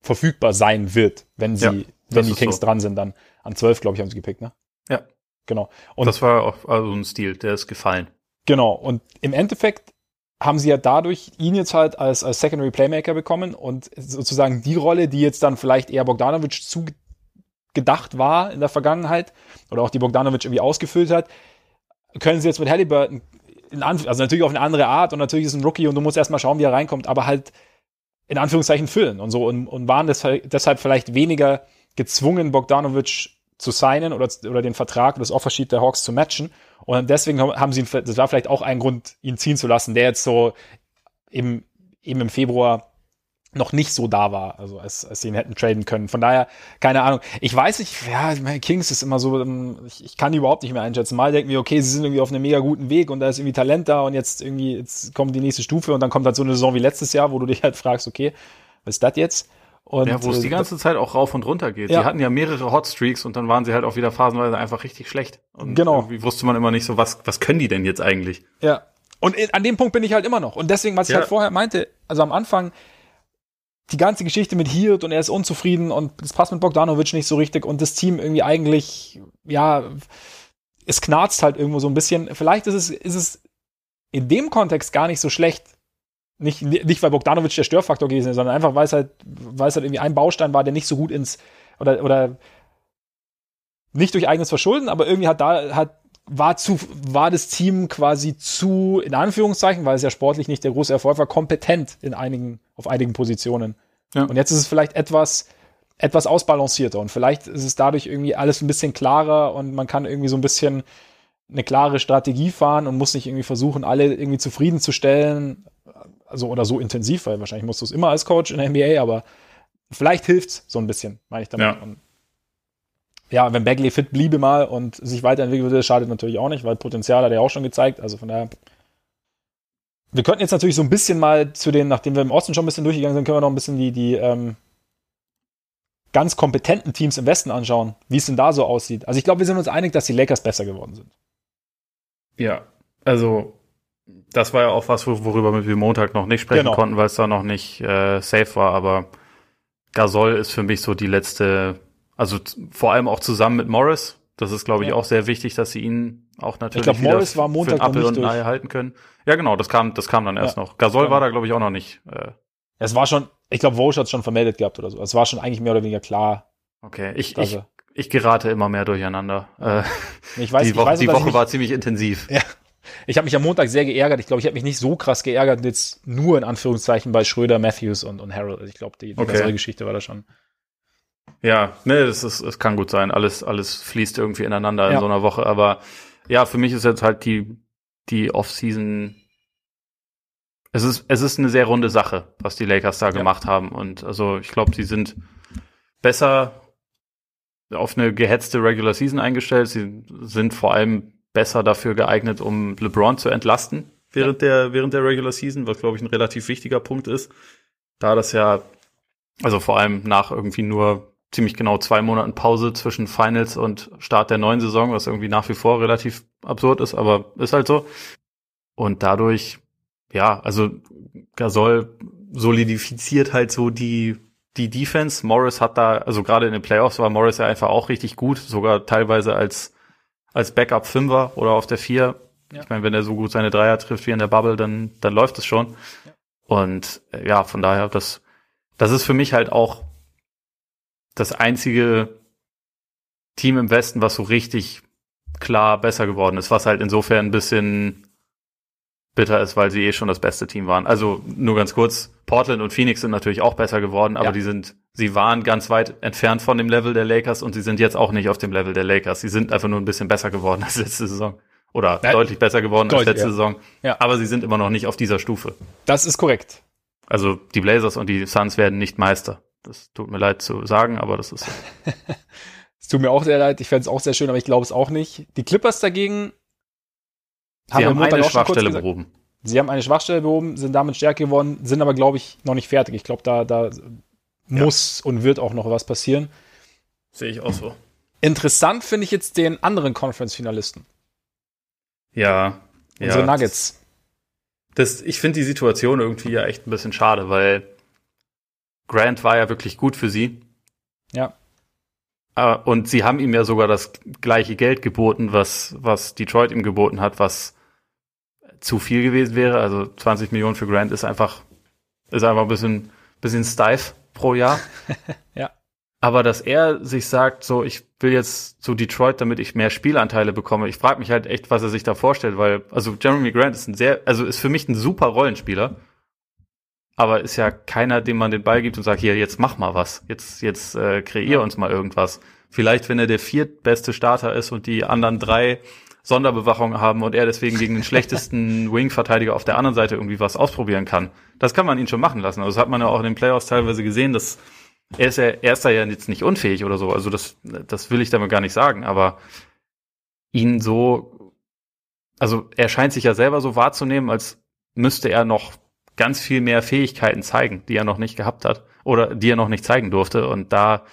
verfügbar sein wird, wenn sie, ja, wenn die Kings so. dran sind, dann an 12, glaube ich, haben sie gepickt, ne? Ja. Genau. Und das war auch also ein Stil, der ist gefallen. Genau. Und im Endeffekt haben sie ja dadurch ihn jetzt halt als, als Secondary Playmaker bekommen und sozusagen die Rolle, die jetzt dann vielleicht eher Bogdanovic zugedacht war in der Vergangenheit oder auch die Bogdanovic irgendwie ausgefüllt hat, können sie jetzt mit Halliburton in Anf also natürlich auf eine andere Art und natürlich ist ein Rookie und du musst erstmal schauen, wie er reinkommt, aber halt in Anführungszeichen füllen und so und, und waren deshalb vielleicht weniger gezwungen, Bogdanovic zu signen oder, oder den Vertrag oder das Offersheet der Hawks zu matchen. Und deswegen haben sie ihn, das war vielleicht auch ein Grund, ihn ziehen zu lassen, der jetzt so im, eben im Februar noch nicht so da war, also als, als sie ihn hätten traden können. Von daher, keine Ahnung. Ich weiß nicht, ja, Kings ist immer so, ähm, ich, ich kann die überhaupt nicht mehr einschätzen. Mal denken wir, okay, sie sind irgendwie auf einem mega guten Weg und da ist irgendwie Talent da und jetzt irgendwie, jetzt kommt die nächste Stufe und dann kommt halt so eine Saison wie letztes Jahr, wo du dich halt fragst, okay, was ist das jetzt? Und, ja, wo es die äh, ganze Zeit auch rauf und runter geht. Ja. Die hatten ja mehrere Hotstreaks und dann waren sie halt auch wieder phasenweise einfach richtig schlecht. Und genau. irgendwie wusste man immer nicht so, was, was können die denn jetzt eigentlich? Ja. Und an dem Punkt bin ich halt immer noch. Und deswegen, was ich halt vorher meinte, also am Anfang, die ganze Geschichte mit Hirt und er ist unzufrieden und es passt mit Bogdanovic nicht so richtig und das Team irgendwie eigentlich, ja, es knarzt halt irgendwo so ein bisschen. Vielleicht ist es, ist es in dem Kontext gar nicht so schlecht, nicht, nicht weil Bogdanovic der Störfaktor gewesen ist, sondern einfach, weil es halt, weil es halt irgendwie ein Baustein war, der nicht so gut ins, oder, oder nicht durch eigenes Verschulden, aber irgendwie hat da, hat, war zu, war das Team quasi zu, in Anführungszeichen, weil es ja sportlich nicht der große Erfolg war, kompetent in einigen, auf einigen Positionen. Ja. Und jetzt ist es vielleicht etwas, etwas ausbalancierter und vielleicht ist es dadurch irgendwie alles ein bisschen klarer und man kann irgendwie so ein bisschen eine klare Strategie fahren und muss nicht irgendwie versuchen, alle irgendwie zufriedenzustellen, also oder so intensiv, weil wahrscheinlich musst du es immer als Coach in der NBA, aber vielleicht hilft so ein bisschen, meine ich damit. Ja. Und ja, wenn Bagley fit bliebe mal und sich weiterentwickeln würde, schadet natürlich auch nicht, weil Potenzial hat er auch schon gezeigt. Also von daher. Wir könnten jetzt natürlich so ein bisschen mal zu den, nachdem wir im Osten schon ein bisschen durchgegangen sind, können wir noch ein bisschen die, die ähm, ganz kompetenten Teams im Westen anschauen, wie es denn da so aussieht. Also ich glaube, wir sind uns einig, dass die Lakers besser geworden sind. Ja, also das war ja auch was, worüber wir Montag noch nicht sprechen genau. konnten, weil es da noch nicht äh, safe war. Aber Gasol ist für mich so die letzte, also vor allem auch zusammen mit Morris. Das ist, glaube ich, ja. auch sehr wichtig, dass sie ihn auch natürlich ich glaub, Morris war Montag für Apfel und Ei halten können. Ja, genau, das kam, das kam dann erst ja. noch. Gasol ja. war da, glaube ich, auch noch nicht. Äh, es war schon, ich glaube, Walsh hat es schon vermeldet gehabt oder so. Es war schon eigentlich mehr oder weniger klar. Okay, ich, ich, ich gerate immer mehr durcheinander. Äh, ich weiß, die, Wo ich weiß, die Woche war ziemlich intensiv. Ja, ich habe mich am Montag sehr geärgert. Ich glaube, ich habe mich nicht so krass geärgert, jetzt nur in Anführungszeichen bei Schröder, Matthews und, und Harold. Ich glaube, die, die okay. ganze Geschichte war da schon. Ja, ne, das ist, es kann gut sein. Alles, alles fließt irgendwie ineinander ja. in so einer Woche. Aber ja, für mich ist jetzt halt die, die Offseason. Es ist, es ist eine sehr runde Sache, was die Lakers da ja. gemacht haben. Und also ich glaube, sie sind besser auf eine gehetzte Regular Season eingestellt. Sie sind vor allem besser dafür geeignet, um LeBron zu entlasten während der während der Regular Season, was glaube ich ein relativ wichtiger Punkt ist, da das ja also vor allem nach irgendwie nur ziemlich genau zwei Monaten Pause zwischen Finals und Start der neuen Saison, was irgendwie nach wie vor relativ absurd ist, aber ist halt so. Und dadurch, ja, also Gasol solidifiziert halt so die die Defense. Morris hat da, also gerade in den Playoffs war Morris ja einfach auch richtig gut, sogar teilweise als als Backup Fünfer oder auf der Vier. Ja. Ich meine, wenn er so gut seine Dreier trifft wie in der Bubble, dann, dann läuft es schon. Ja. Und äh, ja, von daher, das, das ist für mich halt auch das einzige Team im Westen, was so richtig klar besser geworden ist, was halt insofern ein bisschen bitter ist, weil sie eh schon das beste Team waren. Also nur ganz kurz, Portland und Phoenix sind natürlich auch besser geworden, aber ja. die sind, sie waren ganz weit entfernt von dem Level der Lakers und sie sind jetzt auch nicht auf dem Level der Lakers. Sie sind einfach nur ein bisschen besser geworden als letzte Saison. Oder ja, deutlich besser geworden deutlich, als letzte ja. Saison. Ja. Aber sie sind immer noch nicht auf dieser Stufe. Das ist korrekt. Also die Blazers und die Suns werden nicht Meister. Das tut mir leid zu sagen, aber das ist. Es tut mir auch sehr leid. Ich fände es auch sehr schön, aber ich glaube es auch nicht. Die Clippers dagegen Sie haben, haben eine Schwachstelle behoben. Sie haben eine Schwachstelle behoben, sind damit stärker geworden, sind aber, glaube ich, noch nicht fertig. Ich glaube, da, da muss ja. und wird auch noch was passieren. Sehe ich auch so. Interessant finde ich jetzt den anderen Conference-Finalisten. Ja. Unsere ja, Nuggets. Das, ich finde die Situation irgendwie ja echt ein bisschen schade, weil Grant war ja wirklich gut für sie. Ja. Äh, und sie haben ihm ja sogar das gleiche Geld geboten, was, was Detroit ihm geboten hat, was zu viel gewesen wäre. Also 20 Millionen für Grant ist einfach, ist einfach ein bisschen, bisschen steif pro Jahr. ja. Aber dass er sich sagt, so, ich will jetzt zu Detroit, damit ich mehr Spielanteile bekomme. Ich frage mich halt echt, was er sich da vorstellt, weil, also Jeremy Grant ist ein sehr, also ist für mich ein super Rollenspieler. Aber ist ja keiner, dem man den Ball gibt und sagt, hier, jetzt mach mal was. Jetzt, jetzt äh, kreier uns mal irgendwas. Vielleicht, wenn er der viertbeste Starter ist und die anderen drei Sonderbewachung haben und er deswegen gegen den schlechtesten Wing-Verteidiger auf der anderen Seite irgendwie was ausprobieren kann. Das kann man ihn schon machen lassen. Also das hat man ja auch in den Playoffs teilweise gesehen, dass er ist ja, er ist da ja jetzt nicht unfähig oder so. Also das, das will ich damit gar nicht sagen, aber ihn so, also er scheint sich ja selber so wahrzunehmen, als müsste er noch ganz viel mehr Fähigkeiten zeigen, die er noch nicht gehabt hat oder die er noch nicht zeigen durfte. Und da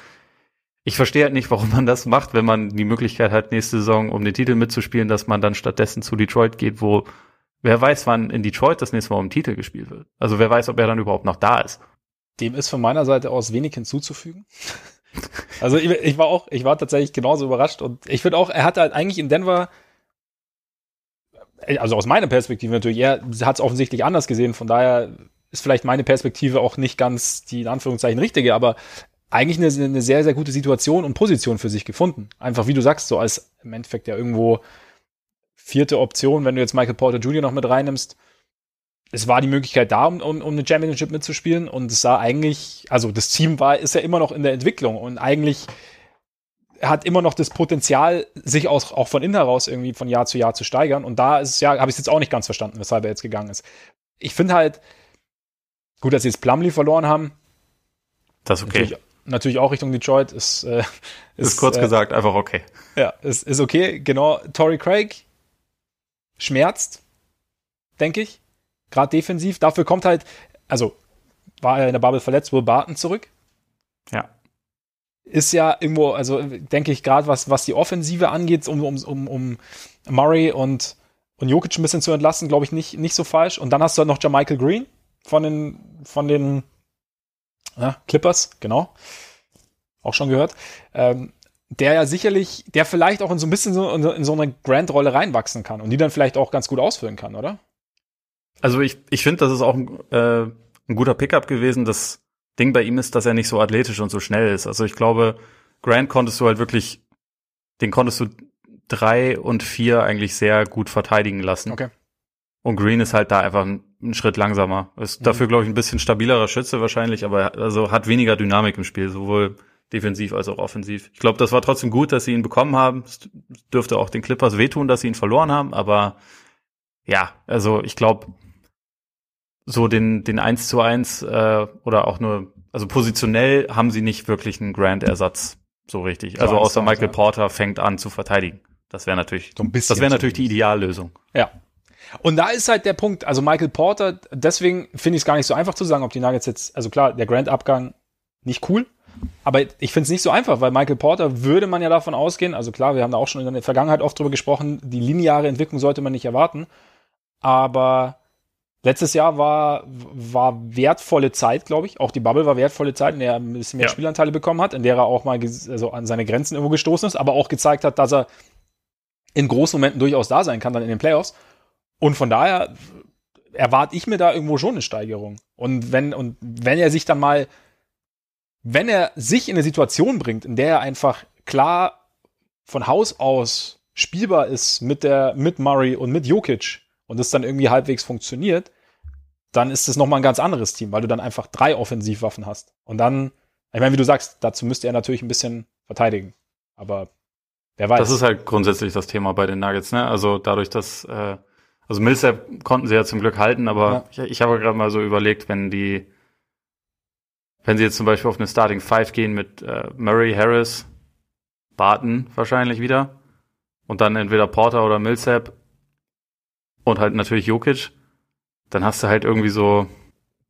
ich verstehe halt nicht, warum man das macht, wenn man die Möglichkeit hat, nächste Saison um den Titel mitzuspielen, dass man dann stattdessen zu Detroit geht, wo wer weiß, wann in Detroit das nächste Mal um den Titel gespielt wird. Also wer weiß, ob er dann überhaupt noch da ist. Dem ist von meiner Seite aus wenig hinzuzufügen. also ich, ich, war auch, ich war tatsächlich genauso überrascht und ich finde auch, er hatte halt eigentlich in Denver, also aus meiner Perspektive natürlich, er hat es offensichtlich anders gesehen, von daher ist vielleicht meine Perspektive auch nicht ganz die in Anführungszeichen richtige, aber eigentlich eine, eine sehr, sehr gute Situation und Position für sich gefunden. Einfach wie du sagst, so als im Endeffekt ja irgendwo vierte Option, wenn du jetzt Michael Porter Jr. noch mit reinnimmst. Es war die Möglichkeit da, um, um, um eine Championship mitzuspielen und es sah eigentlich, also das Team war, ist ja immer noch in der Entwicklung und eigentlich hat immer noch das Potenzial, sich auch, auch von innen heraus irgendwie von Jahr zu Jahr zu steigern. Und da ist es ja, habe ich es jetzt auch nicht ganz verstanden, weshalb er jetzt gegangen ist. Ich finde halt, gut, dass sie jetzt Plumlee verloren haben. Das ist okay. Natürlich, natürlich auch Richtung Detroit. Ist, äh, ist, ist kurz äh, gesagt einfach okay. Ja, ist, ist okay. Genau. Tory Craig schmerzt, denke ich. Gerade defensiv. Dafür kommt halt, also war er in der Bubble verletzt, Will Barton zurück. Ja. Ist ja irgendwo, also denke ich, gerade was, was die Offensive angeht, um, um, um, um Murray und, und Jokic ein bisschen zu entlassen, glaube ich, nicht, nicht so falsch. Und dann hast du halt noch Jermichael Green von den, von den ja, Clippers, genau. Auch schon gehört. Ähm, der ja sicherlich, der vielleicht auch in so ein bisschen so, in so eine Grand-Rolle reinwachsen kann und die dann vielleicht auch ganz gut ausfüllen kann, oder? Also ich, ich finde, das ist auch ein, äh, ein guter Pickup gewesen. Das Ding bei ihm ist, dass er nicht so athletisch und so schnell ist. Also ich glaube, Grant konntest du halt wirklich, den konntest du drei und vier eigentlich sehr gut verteidigen lassen. Okay. Und Green ist halt da einfach ein, ein Schritt langsamer. Ist mhm. dafür, glaube ich, ein bisschen stabilerer Schütze wahrscheinlich, aber also hat weniger Dynamik im Spiel, sowohl defensiv als auch offensiv. Ich glaube, das war trotzdem gut, dass sie ihn bekommen haben. Es dürfte auch den Clippers wehtun, dass sie ihn verloren haben, aber ja, also ich glaube, so den, den 1 zu 1 äh, oder auch nur, also positionell haben sie nicht wirklich einen Grand-Ersatz so richtig. Also außer Michael Porter fängt an zu verteidigen. Das wäre natürlich, so das wäre natürlich die Ideallösung. Ja, und da ist halt der Punkt, also Michael Porter, deswegen finde ich es gar nicht so einfach zu sagen, ob die Nuggets jetzt, also klar, der Grant-Abgang nicht cool, aber ich finde es nicht so einfach, weil Michael Porter würde man ja davon ausgehen, also klar, wir haben da auch schon in der Vergangenheit oft drüber gesprochen, die lineare Entwicklung sollte man nicht erwarten, aber letztes Jahr war, war wertvolle Zeit, glaube ich, auch die Bubble war wertvolle Zeit, in der er ein bisschen mehr ja. Spielanteile bekommen hat, in der er auch mal also an seine Grenzen irgendwo gestoßen ist, aber auch gezeigt hat, dass er in großen Momenten durchaus da sein kann dann in den Playoffs. Und von daher erwarte ich mir da irgendwo schon eine Steigerung. Und wenn, und wenn er sich dann mal, wenn er sich in eine Situation bringt, in der er einfach klar von Haus aus spielbar ist mit der, mit Murray und mit Jokic und es dann irgendwie halbwegs funktioniert, dann ist es nochmal ein ganz anderes Team, weil du dann einfach drei Offensivwaffen hast. Und dann, ich meine, wie du sagst, dazu müsste er natürlich ein bisschen verteidigen. Aber wer weiß. Das ist halt grundsätzlich das Thema bei den Nuggets, ne? Also dadurch, dass äh, also Millsap konnten sie ja zum Glück halten, aber ja. ich, ich habe gerade mal so überlegt, wenn die, wenn sie jetzt zum Beispiel auf eine Starting Five gehen mit äh, Murray, Harris, Barton wahrscheinlich wieder und dann entweder Porter oder Millsap und halt natürlich Jokic, dann hast du halt irgendwie so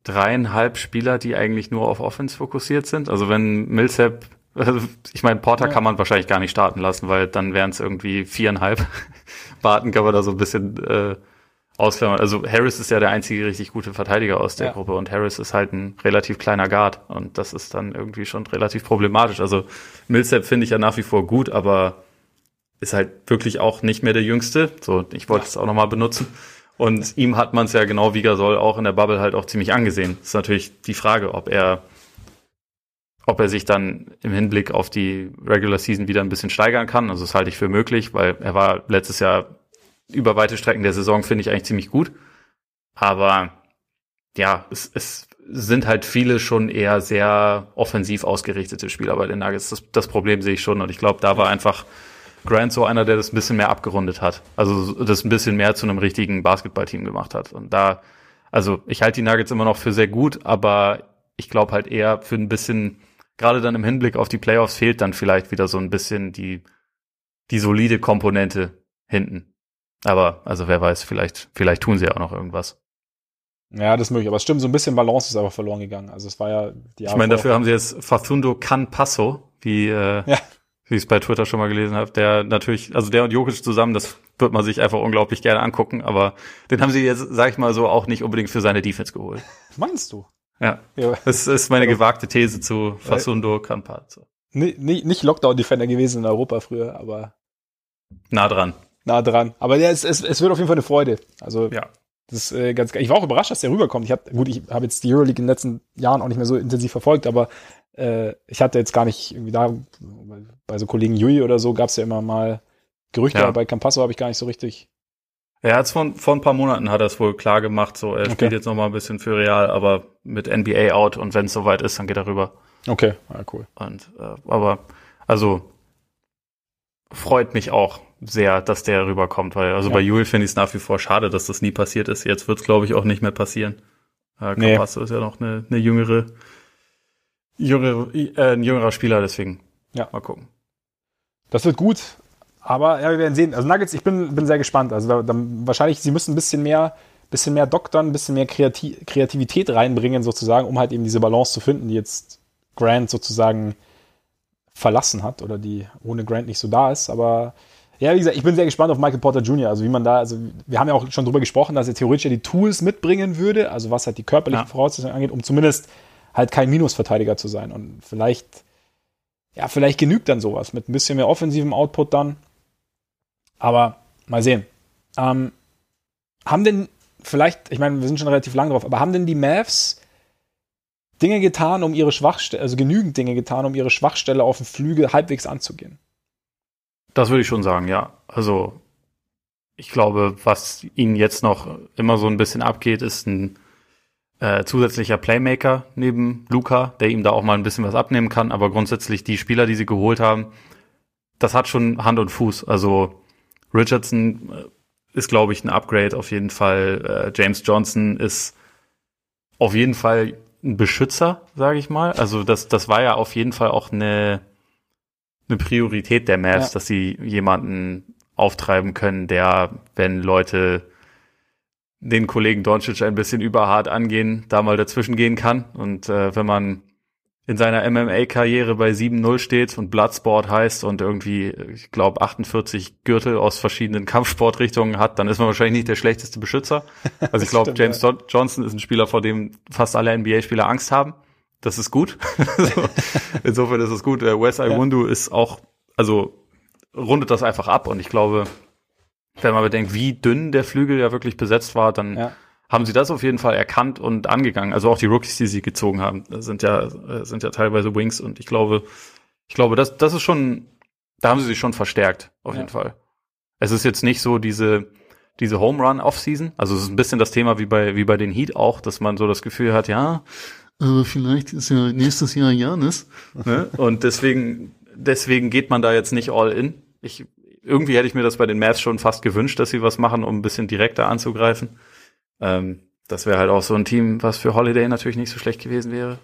dreieinhalb Spieler, die eigentlich nur auf Offense fokussiert sind. Also wenn Millsap Also, ich meine, Porter ja. kann man wahrscheinlich gar nicht starten lassen, weil dann wären es irgendwie viereinhalb. Barton kann man da so ein bisschen äh, ausklammern. Also Harris ist ja der einzige richtig gute Verteidiger aus der ja. Gruppe und Harris ist halt ein relativ kleiner Guard und das ist dann irgendwie schon relativ problematisch. Also Millsap finde ich ja nach wie vor gut, aber ist halt wirklich auch nicht mehr der Jüngste. So, ich wollte es auch nochmal benutzen. Und ihm hat man es ja genau wie Gasol auch in der Bubble halt auch ziemlich angesehen. Ist natürlich die Frage, ob er, ob er sich dann im Hinblick auf die Regular Season wieder ein bisschen steigern kann. Also das halte ich für möglich, weil er war letztes Jahr über weite Strecken der Saison, finde ich eigentlich ziemlich gut. Aber ja, es, es sind halt viele schon eher sehr offensiv ausgerichtete Spieler bei den Nuggets. Das, das Problem sehe ich schon. Und ich glaube, da war einfach Grant so einer, der das ein bisschen mehr abgerundet hat. Also das ein bisschen mehr zu einem richtigen Basketballteam gemacht hat. Und da, also ich halte die Nuggets immer noch für sehr gut, aber ich glaube halt eher für ein bisschen, gerade dann im Hinblick auf die Playoffs fehlt dann vielleicht wieder so ein bisschen die, die solide Komponente hinten. Aber, also wer weiß, vielleicht, vielleicht tun sie ja auch noch irgendwas. Ja, das ist möglich. Aber es stimmt, so ein bisschen Balance ist aber verloren gegangen. Also es war ja die Jahre Ich meine, dafür haben sie jetzt Facundo Can Passo, wie äh, ja wie ich es bei Twitter schon mal gelesen habe, der natürlich, also der und Jokic zusammen, das wird man sich einfach unglaublich gerne angucken, aber den haben sie jetzt, sag ich mal so, auch nicht unbedingt für seine Defense geholt. Meinst du? Ja. ja. Das ist meine gewagte These zu Fasundo Campazzo. Nicht, nicht Lockdown-Defender gewesen in Europa früher, aber. Nah dran. Nah dran. Aber ja, es, es, es wird auf jeden Fall eine Freude. Also, ja. Das ist äh, ganz geil. Ich war auch überrascht, dass der rüberkommt. Ich hab, gut, ich habe jetzt die Euroleague in den letzten Jahren auch nicht mehr so intensiv verfolgt, aber äh, ich hatte jetzt gar nicht irgendwie da, bei so Kollegen Jui oder so gab es ja immer mal Gerüchte, ja. aber bei Campasso habe ich gar nicht so richtig. Er hat vor, vor ein paar Monaten hat er es wohl klar gemacht, so er okay. spielt jetzt noch mal ein bisschen für Real, aber mit NBA out und wenn es soweit ist, dann geht er rüber. Okay, ja, cool. Und äh, aber also freut mich auch sehr, dass der rüberkommt, weil also ja. bei Juli finde ich es nach wie vor schade, dass das nie passiert ist. Jetzt wird es glaube ich auch nicht mehr passieren. Äh, Campasso nee. ist ja noch eine, eine jüngere jüngere, äh, ein jüngerer Spieler, deswegen. Ja. Mal gucken. Das wird gut. Aber ja, wir werden sehen. Also Nuggets, ich bin, bin sehr gespannt. Also da, da, wahrscheinlich, sie müssen ein bisschen mehr, bisschen mehr doktern, ein bisschen mehr Kreati Kreativität reinbringen, sozusagen, um halt eben diese Balance zu finden, die jetzt Grant sozusagen verlassen hat oder die ohne Grant nicht so da ist. Aber ja, wie gesagt, ich bin sehr gespannt auf Michael Porter Jr. Also wie man da, also wir haben ja auch schon drüber gesprochen, dass er theoretisch ja die Tools mitbringen würde, also was halt die körperlichen ja. Voraussetzungen angeht, um zumindest halt kein Minusverteidiger zu sein. Und vielleicht, ja, vielleicht genügt dann sowas mit ein bisschen mehr offensivem Output dann. Aber mal sehen. Ähm, haben denn vielleicht, ich meine, wir sind schon relativ lang drauf, aber haben denn die Mavs Dinge getan, um ihre Schwachstelle, also genügend Dinge getan, um ihre Schwachstelle auf dem Flügel halbwegs anzugehen? Das würde ich schon sagen, ja. Also ich glaube, was ihnen jetzt noch immer so ein bisschen abgeht, ist ein äh, zusätzlicher Playmaker neben Luca, der ihm da auch mal ein bisschen was abnehmen kann. Aber grundsätzlich die Spieler, die sie geholt haben, das hat schon Hand und Fuß. Also Richardson äh, ist, glaube ich, ein Upgrade auf jeden Fall. Äh, James Johnson ist auf jeden Fall ein Beschützer, sage ich mal. Also das, das war ja auf jeden Fall auch eine, eine Priorität der Mavs, ja. dass sie jemanden auftreiben können, der, wenn Leute den Kollegen Doncic ein bisschen überhart angehen, da mal dazwischen gehen kann. Und äh, wenn man in seiner MMA-Karriere bei 7-0 steht und Bloodsport heißt und irgendwie, ich glaube, 48 Gürtel aus verschiedenen Kampfsportrichtungen hat, dann ist man wahrscheinlich nicht der schlechteste Beschützer. Also ich glaube, James ja. Johnson ist ein Spieler, vor dem fast alle NBA-Spieler Angst haben. Das ist gut. Insofern ist es gut. Äh, Wes Iwundu ja. ist auch, also rundet das einfach ab und ich glaube, wenn man bedenkt, wie dünn der Flügel ja wirklich besetzt war, dann ja. haben sie das auf jeden Fall erkannt und angegangen. Also auch die Rookies, die sie gezogen haben, sind ja, sind ja teilweise Wings und ich glaube, ich glaube, das, das ist schon, da haben sie sich schon verstärkt, auf ja. jeden Fall. Es ist jetzt nicht so diese, diese Home Run Offseason. Also es ist ein bisschen das Thema wie bei, wie bei den Heat auch, dass man so das Gefühl hat, ja, aber vielleicht ist ja nächstes Jahr Janis. ne? Und deswegen, deswegen geht man da jetzt nicht all in. Ich irgendwie hätte ich mir das bei den Mavs schon fast gewünscht, dass sie was machen, um ein bisschen direkter anzugreifen. Ähm, das wäre halt auch so ein Team, was für Holiday natürlich nicht so schlecht gewesen wäre.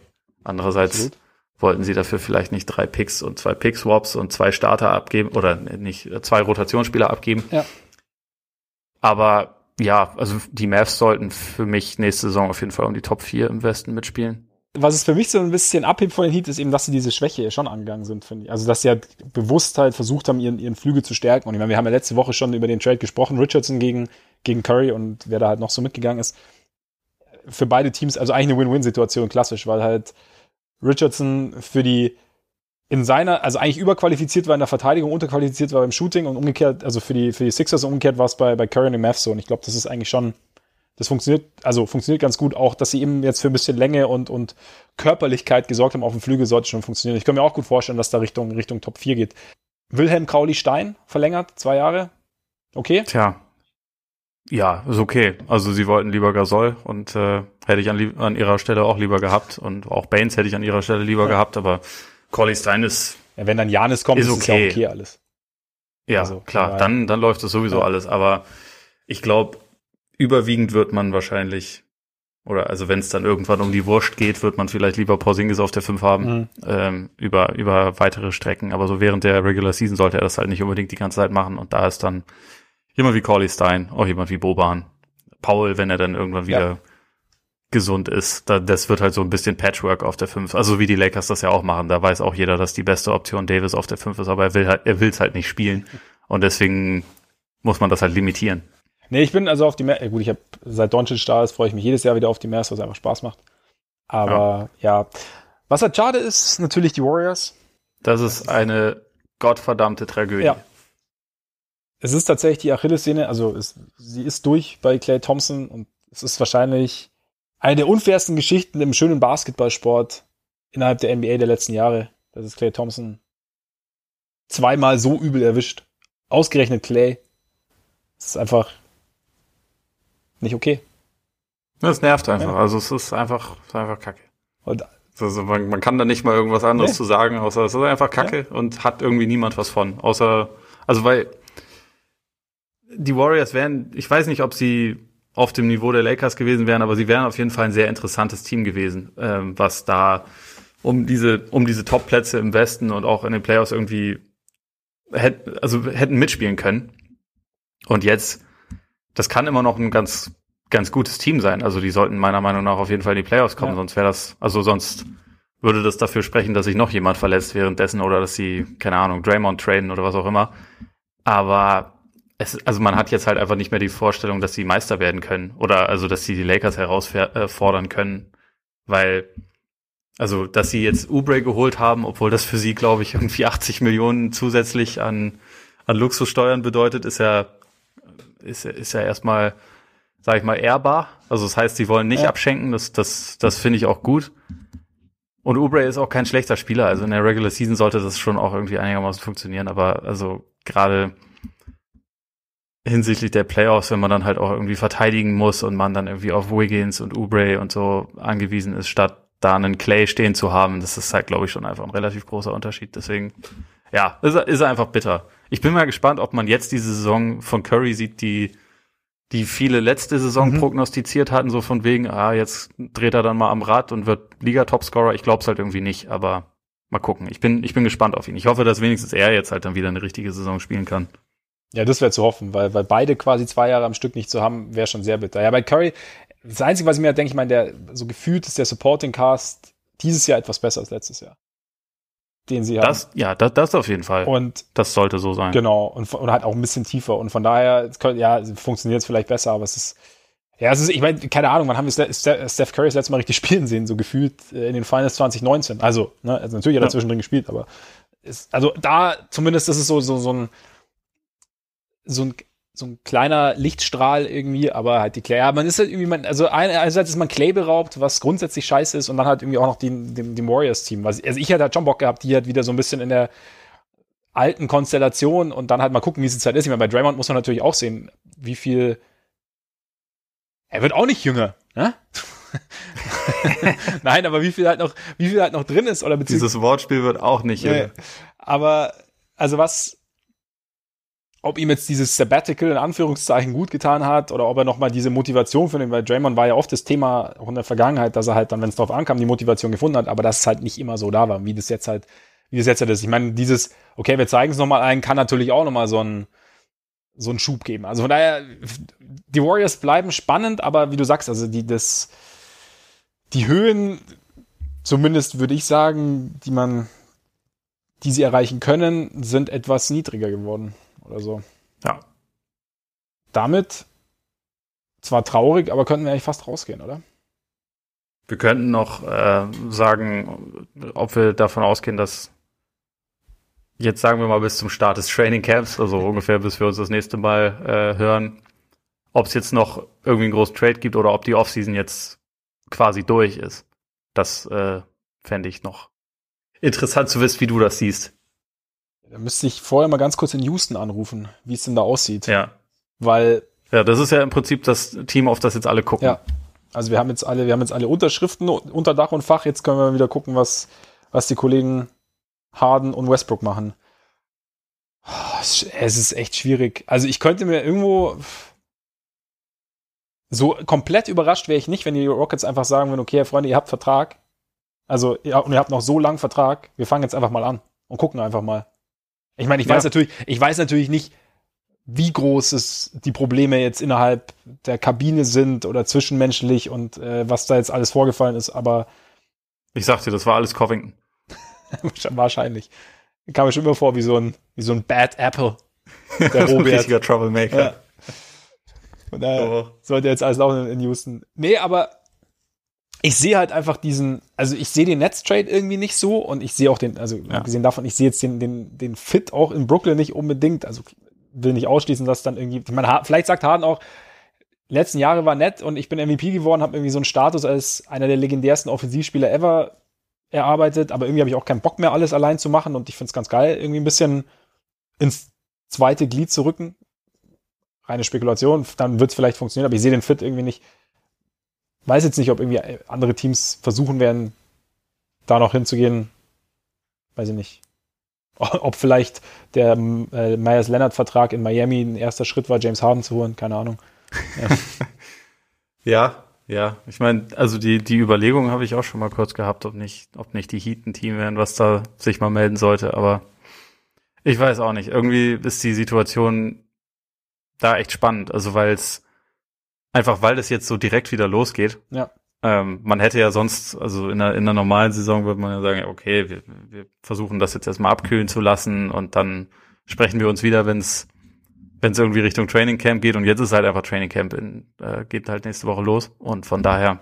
Andererseits Absolut. wollten sie dafür vielleicht nicht drei Picks und zwei Pick-Swaps und zwei Starter abgeben oder nicht zwei Rotationsspieler abgeben. Ja. Aber ja, also die Mavs sollten für mich nächste Saison auf jeden Fall um die Top 4 im Westen mitspielen. was es für mich so ein bisschen abhebt von den Heat, ist eben, dass sie diese Schwäche schon angegangen sind, finde ich. Also, dass sie halt bewusst halt versucht haben, ihren, ihren Flügel zu stärken. Und ich meine, wir haben ja letzte Woche schon über den Trade gesprochen, Richardson gegen, gegen Curry und wer da halt noch so mitgegangen ist. Für beide Teams, also eigentlich eine Win-Win-Situation, klassisch, weil halt Richardson für die in seiner, also eigentlich überqualifiziert war in der Verteidigung, unterqualifiziert war beim Shooting und umgekehrt, also für die, für die Sixers und umgekehrt war es bei, bei Curry und Mavs so. Und ich glaube, das ist eigentlich schon, das funktioniert, also funktioniert ganz gut. Auch, dass sie eben jetzt für ein bisschen Länge und, und Körperlichkeit gesorgt haben auf dem Flügel, sollte schon funktionieren. Ich kann mir auch gut vorstellen, dass da Richtung, Richtung Top 4 geht. Wilhelm Krauli Stein verlängert, zwei Jahre. Okay? Tja. Ja, ist okay. Also sie wollten lieber Gasol und äh, hätte ich an, an ihrer Stelle auch lieber gehabt. Und auch Baines hätte ich an ihrer Stelle lieber ja. gehabt, aber Corley Stein ist. Ja, wenn dann Janis kommt, ist, okay. ist ja okay alles. Ja, also, klar, ja. dann, dann läuft das sowieso ja. alles. Aber ich glaube, überwiegend wird man wahrscheinlich, oder also wenn es dann irgendwann um die Wurst geht, wird man vielleicht lieber Porzingis auf der 5 haben, mhm. ähm, über, über weitere Strecken. Aber so während der Regular Season sollte er das halt nicht unbedingt die ganze Zeit machen. Und da ist dann jemand wie Corley Stein, auch jemand wie Boban, Paul, wenn er dann irgendwann wieder ja gesund ist. Da, das wird halt so ein bisschen Patchwork auf der 5. Also wie die Lakers das ja auch machen. Da weiß auch jeder, dass die beste Option Davis auf der 5 ist, aber er will halt, er will es halt nicht spielen. Und deswegen muss man das halt limitieren. Nee, ich bin also auf die Mavs. Gut, ich habe seit Doncic da ist, freue ich mich jedes Jahr wieder auf die Mavs, was einfach Spaß macht. Aber ja. ja. Was halt schade ist, natürlich die Warriors. Das ist eine gottverdammte Tragödie. Ja. Es ist tatsächlich die Achillessehne, also es, sie ist durch bei Clay Thompson und es ist wahrscheinlich eine der unfairsten Geschichten im schönen Basketballsport innerhalb der NBA der letzten Jahre. Das ist Clay Thompson zweimal so übel erwischt. Ausgerechnet Clay. Das ist einfach nicht okay. Das nervt einfach. Ja. Also es ist einfach, es ist einfach kacke. Und also man, man, kann da nicht mal irgendwas anderes nee. zu sagen, außer es ist einfach kacke ja. und hat irgendwie niemand was von. Außer, also weil die Warriors wären, ich weiß nicht, ob sie auf dem Niveau der Lakers gewesen wären, aber sie wären auf jeden Fall ein sehr interessantes Team gewesen, ähm, was da um diese, um diese Top-Plätze im Westen und auch in den Playoffs irgendwie hätt, also hätten mitspielen können. Und jetzt, das kann immer noch ein ganz, ganz gutes Team sein. Also die sollten meiner Meinung nach auf jeden Fall in die Playoffs kommen, ja. sonst wäre das, also sonst würde das dafür sprechen, dass sich noch jemand verletzt währenddessen oder dass sie, keine Ahnung, Draymond traden oder was auch immer. Aber es, also man hat jetzt halt einfach nicht mehr die Vorstellung, dass sie Meister werden können oder also, dass sie die Lakers herausfordern können, weil also, dass sie jetzt Ubre geholt haben, obwohl das für sie, glaube ich, irgendwie 80 Millionen zusätzlich an, an Luxussteuern bedeutet, ist ja, ist, ist ja erstmal, sag ich mal, ehrbar. Also, das heißt, sie wollen nicht ja. abschenken, das, das, das finde ich auch gut. Und Ubre ist auch kein schlechter Spieler. Also in der Regular Season sollte das schon auch irgendwie einigermaßen funktionieren, aber also gerade hinsichtlich der Playoffs, wenn man dann halt auch irgendwie verteidigen muss und man dann irgendwie auf Wiggins und Oubre und so angewiesen ist, statt da einen Clay stehen zu haben, das ist halt, glaube ich, schon einfach ein relativ großer Unterschied. Deswegen, ja, ist, ist einfach bitter. Ich bin mal gespannt, ob man jetzt diese Saison von Curry sieht, die die viele letzte Saison mhm. prognostiziert hatten, so von wegen, ah, jetzt dreht er dann mal am Rad und wird Liga-Topscorer. Ich glaube es halt irgendwie nicht, aber mal gucken. Ich bin, ich bin gespannt auf ihn. Ich hoffe, dass wenigstens er jetzt halt dann wieder eine richtige Saison spielen kann. Ja, das wäre zu hoffen, weil, weil beide quasi zwei Jahre am Stück nicht zu haben, wäre schon sehr bitter. Ja, bei Curry, das Einzige, was ich mir denke, ich meine, der so gefühlt ist der Supporting Cast dieses Jahr etwas besser als letztes Jahr. Den sie das, haben. Ja, das, das auf jeden Fall. Und das sollte so sein. Genau, und, und halt auch ein bisschen tiefer. Und von daher, ja, funktioniert es vielleicht besser, aber es ist, ja, es ist, ich meine, keine Ahnung, wann haben wir Steph Curry das letzte Mal richtig spielen sehen, so gefühlt äh, in den Finals 2019. Also, ne, also natürlich hat er ja. zwischendrin gespielt, aber ist, also da zumindest ist es so, so, so ein, so ein so ein kleiner Lichtstrahl irgendwie, aber halt die Clay. Ja, man ist halt irgendwie, man, also einerseits ist man Clay beraubt, was grundsätzlich scheiße ist, und dann halt irgendwie auch noch die, dem, dem Warriors-Team. Also ich hätte halt schon Bock gehabt, die halt wieder so ein bisschen in der alten Konstellation und dann halt mal gucken, wie es jetzt halt ist. Ich meine, bei Draymond muss man natürlich auch sehen, wie viel. Er wird auch nicht jünger, ne? Nein, aber wie viel halt noch, wie viel halt noch drin ist oder beziehungsweise. Dieses Wortspiel wird auch nicht jünger. Nee. Aber, also was, ob ihm jetzt dieses Sabbatical in Anführungszeichen gut getan hat oder ob er nochmal diese Motivation findet, weil Draymond war ja oft das Thema auch in der Vergangenheit, dass er halt dann, wenn es drauf ankam, die Motivation gefunden hat, aber dass es halt nicht immer so da war, wie das jetzt halt, wie das jetzt halt ist. Ich meine, dieses, okay, wir zeigen es nochmal ein, kann natürlich auch nochmal so ein so einen Schub geben. Also von daher, die Warriors bleiben spannend, aber wie du sagst, also die, das, die Höhen zumindest würde ich sagen, die man, die sie erreichen können, sind etwas niedriger geworden oder so. Ja. Damit zwar traurig, aber könnten wir eigentlich fast rausgehen, oder? Wir könnten noch äh, sagen, ob wir davon ausgehen, dass jetzt sagen wir mal bis zum Start des Training Camps, also ungefähr bis wir uns das nächste Mal äh, hören, ob es jetzt noch irgendwie einen großen Trade gibt oder ob die Offseason jetzt quasi durch ist. Das äh, fände ich noch interessant zu wissen, wie du das siehst. Da müsste ich vorher mal ganz kurz in Houston anrufen, wie es denn da aussieht. Ja. Weil. Ja, das ist ja im Prinzip das Team, auf das jetzt alle gucken. Ja. Also wir haben jetzt alle, wir haben jetzt alle Unterschriften unter Dach und Fach. Jetzt können wir wieder gucken, was, was die Kollegen Harden und Westbrook machen. Es ist echt schwierig. Also ich könnte mir irgendwo so komplett überrascht wäre ich nicht, wenn die Rockets einfach sagen würden, okay, Freunde, ihr habt Vertrag. Also, ja, und ihr habt noch so lange Vertrag. Wir fangen jetzt einfach mal an und gucken einfach mal. Ich meine, ich ja. weiß natürlich, ich weiß natürlich nicht, wie groß es die Probleme jetzt innerhalb der Kabine sind oder zwischenmenschlich und äh, was da jetzt alles vorgefallen ist, aber ich sag dir, das war alles Covington. Wahrscheinlich. Kam mir schon immer vor wie so ein, wie so ein Bad Apple. Der Robert. ein richtiger Troublemaker. Ja. Und daher oh. sollte jetzt alles laufen in Houston. Nee, aber ich sehe halt einfach diesen, also ich sehe den Netztrade irgendwie nicht so und ich sehe auch den, also ja. abgesehen davon, ich sehe jetzt den, den, den Fit auch in Brooklyn nicht unbedingt. Also will nicht ausschließen, dass dann irgendwie, ich meine, vielleicht sagt Harden auch, letzten Jahre war nett und ich bin MVP geworden, habe irgendwie so einen Status als einer der legendärsten Offensivspieler ever erarbeitet, aber irgendwie habe ich auch keinen Bock mehr, alles allein zu machen und ich finde es ganz geil, irgendwie ein bisschen ins zweite Glied zu rücken. Reine Spekulation, dann wird es vielleicht funktionieren, aber ich sehe den Fit irgendwie nicht. Weiß jetzt nicht, ob irgendwie andere Teams versuchen werden, da noch hinzugehen. Weiß ich nicht. Ob vielleicht der äh, Myers Leonard Vertrag in Miami ein erster Schritt war, James Harden zu holen, keine Ahnung. Ja, ja, ja. ich meine, also die, die Überlegung habe ich auch schon mal kurz gehabt, ob nicht, ob nicht die Heat ein Team wären, was da sich mal melden sollte, aber ich weiß auch nicht. Irgendwie ist die Situation da echt spannend. Also weil es einfach, weil es jetzt so direkt wieder losgeht. Ja. Ähm, man hätte ja sonst, also in einer, in einer normalen Saison würde man ja sagen, okay, wir, wir versuchen das jetzt erstmal abkühlen zu lassen und dann sprechen wir uns wieder, wenn es wenn es irgendwie Richtung Training Camp geht und jetzt ist halt einfach Training Camp in, äh, geht halt nächste Woche los und von daher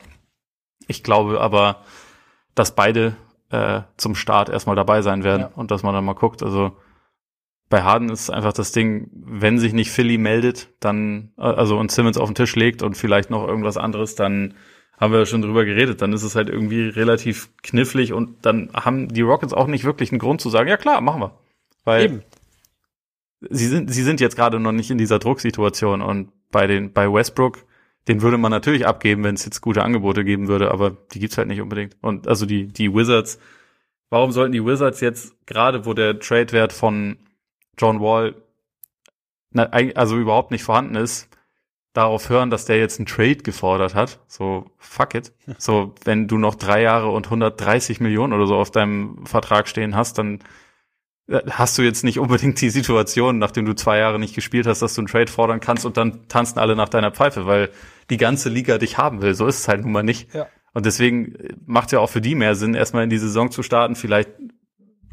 ich glaube aber, dass beide äh, zum Start erstmal dabei sein werden ja. und dass man dann mal guckt. Also bei Harden ist einfach das Ding, wenn sich nicht Philly meldet, dann, äh, also und Simmons auf den Tisch legt und vielleicht noch irgendwas anderes, dann haben wir schon drüber geredet, dann ist es halt irgendwie relativ knifflig und dann haben die Rockets auch nicht wirklich einen Grund zu sagen, ja klar, machen wir. Weil Eben. sie sind, sie sind jetzt gerade noch nicht in dieser Drucksituation und bei den, bei Westbrook, den würde man natürlich abgeben, wenn es jetzt gute Angebote geben würde, aber die gibt's halt nicht unbedingt. Und also die, die Wizards, warum sollten die Wizards jetzt, gerade wo der Trade-Wert von John Wall also überhaupt nicht vorhanden ist, darauf hören, dass der jetzt einen Trade gefordert hat. So, fuck it. So, wenn du noch drei Jahre und 130 Millionen oder so auf deinem Vertrag stehen hast, dann äh, hast du jetzt nicht unbedingt die Situation, nachdem du zwei Jahre nicht gespielt hast, dass du einen Trade fordern kannst und dann tanzen alle nach deiner Pfeife, weil die ganze Liga dich haben will. So ist es halt nun mal nicht. Ja. Und deswegen macht es ja auch für die mehr Sinn, erstmal in die Saison zu starten, vielleicht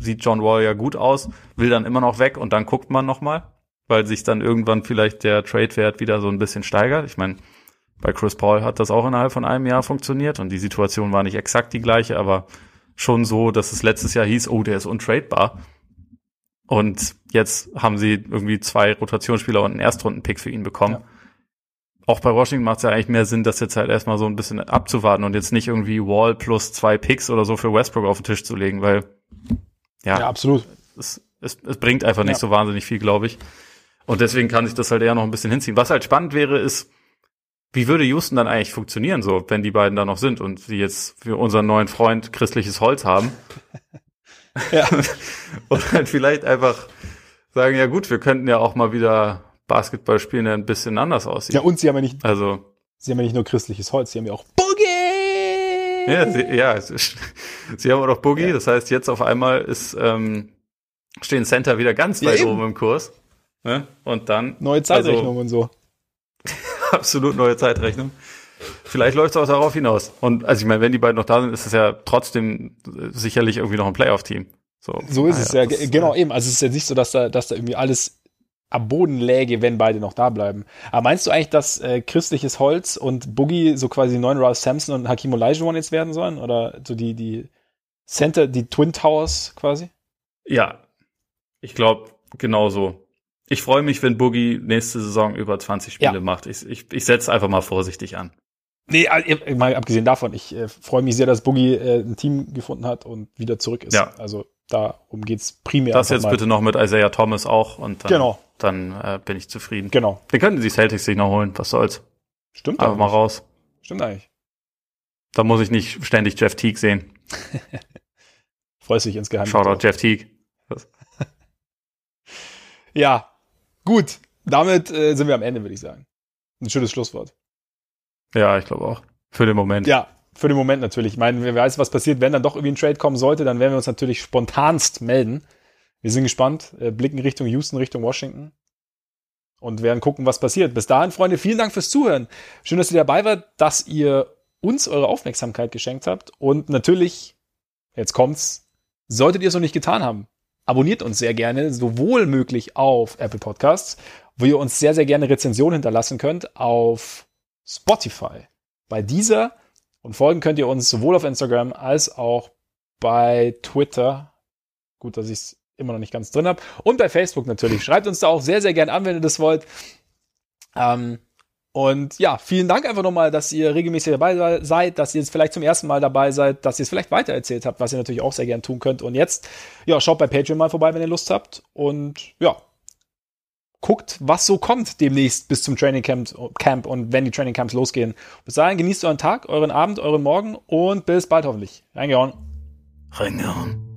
sieht John Wall ja gut aus, will dann immer noch weg und dann guckt man noch mal, weil sich dann irgendwann vielleicht der Trade-Wert wieder so ein bisschen steigert. Ich meine, bei Chris Paul hat das auch innerhalb von einem Jahr funktioniert und die Situation war nicht exakt die gleiche, aber schon so, dass es letztes Jahr hieß, oh, der ist untradebar. Und jetzt haben sie irgendwie zwei Rotationsspieler und einen Erstrunden-Pick für ihn bekommen. Ja. Auch bei Washington macht es ja eigentlich mehr Sinn, das jetzt halt erstmal so ein bisschen abzuwarten und jetzt nicht irgendwie Wall plus zwei Picks oder so für Westbrook auf den Tisch zu legen, weil ja, ja absolut. Es, es, es bringt einfach nicht ja. so wahnsinnig viel, glaube ich. Und deswegen kann sich das halt eher noch ein bisschen hinziehen. Was halt spannend wäre, ist, wie würde Houston dann eigentlich funktionieren, so, wenn die beiden da noch sind und sie jetzt für unseren neuen Freund christliches Holz haben? ja. und halt vielleicht einfach sagen, ja gut, wir könnten ja auch mal wieder Basketball spielen, der ein bisschen anders aussieht. Ja, und sie haben ja nicht, also, sie haben ja nicht nur christliches Holz, sie haben ja auch Boogie! Ja, sie, ja, sie haben auch noch Boogie, ja. das heißt, jetzt auf einmal ist, ähm, stehen Center wieder ganz weit ja, oben im Kurs. Ne? Und dann. Neue Zeitrechnung also, und so. absolut neue Zeitrechnung. vielleicht läuft es auch darauf hinaus. Und also ich meine, wenn die beiden noch da sind, ist es ja trotzdem sicherlich irgendwie noch ein Playoff-Team. So, so ist ah, es ja, ja genau eben. Also es ist ja nicht so, dass da, dass da irgendwie alles am Boden läge, wenn beide noch da bleiben. Aber meinst du eigentlich, dass äh, christliches Holz und Boogie so quasi neuen Ralph Sampson und Hakim Olajuwon jetzt werden sollen? Oder so die, die Center, die Twin Towers quasi? Ja, ich glaube genauso. Ich freue mich, wenn Boogie nächste Saison über 20 Spiele ja. macht. Ich, ich, ich setze einfach mal vorsichtig an. Nee, äh, mal abgesehen davon, ich äh, freue mich sehr, dass Boogie äh, ein Team gefunden hat und wieder zurück ist. Ja. Also darum geht's primär. Das jetzt mal. bitte noch mit Isaiah Thomas auch und dann, genau. Dann äh, bin ich zufrieden. Genau. Den könnten die Celtics sich noch holen, was soll's. Stimmt Einfach mal raus. Stimmt eigentlich. Da muss ich nicht ständig Jeff Teague sehen. Freust dich insgeheim. Shoutout Jeff Teague. ja, gut. Damit äh, sind wir am Ende, würde ich sagen. Ein schönes Schlusswort. Ja, ich glaube auch. Für den Moment. Ja, für den Moment natürlich. Ich meine, wer weiß, was passiert, wenn dann doch irgendwie ein Trade kommen sollte, dann werden wir uns natürlich spontanst melden. Wir sind gespannt, äh, blicken Richtung Houston, Richtung Washington und werden gucken, was passiert. Bis dahin, Freunde, vielen Dank fürs Zuhören. Schön, dass ihr dabei wart, dass ihr uns eure Aufmerksamkeit geschenkt habt und natürlich, jetzt kommt's, solltet ihr es noch nicht getan haben, abonniert uns sehr gerne, sowohl möglich auf Apple Podcasts, wo ihr uns sehr, sehr gerne Rezensionen hinterlassen könnt, auf Spotify. Bei dieser und folgen könnt ihr uns sowohl auf Instagram als auch bei Twitter. Gut, dass ich es immer noch nicht ganz drin habe. Und bei Facebook natürlich. Schreibt uns da auch sehr, sehr gern an, wenn ihr das wollt. Ähm, und ja, vielen Dank einfach nochmal, dass ihr regelmäßig dabei seid, dass ihr jetzt vielleicht zum ersten Mal dabei seid, dass ihr es vielleicht weitererzählt habt, was ihr natürlich auch sehr gern tun könnt. Und jetzt, ja, schaut bei Patreon mal vorbei, wenn ihr Lust habt. Und ja, guckt, was so kommt demnächst bis zum Training Camp, Camp und wenn die Training Camps losgehen. Bis dahin genießt euren Tag, euren Abend, euren Morgen und bis bald hoffentlich. Reingehauen. Reingehauen.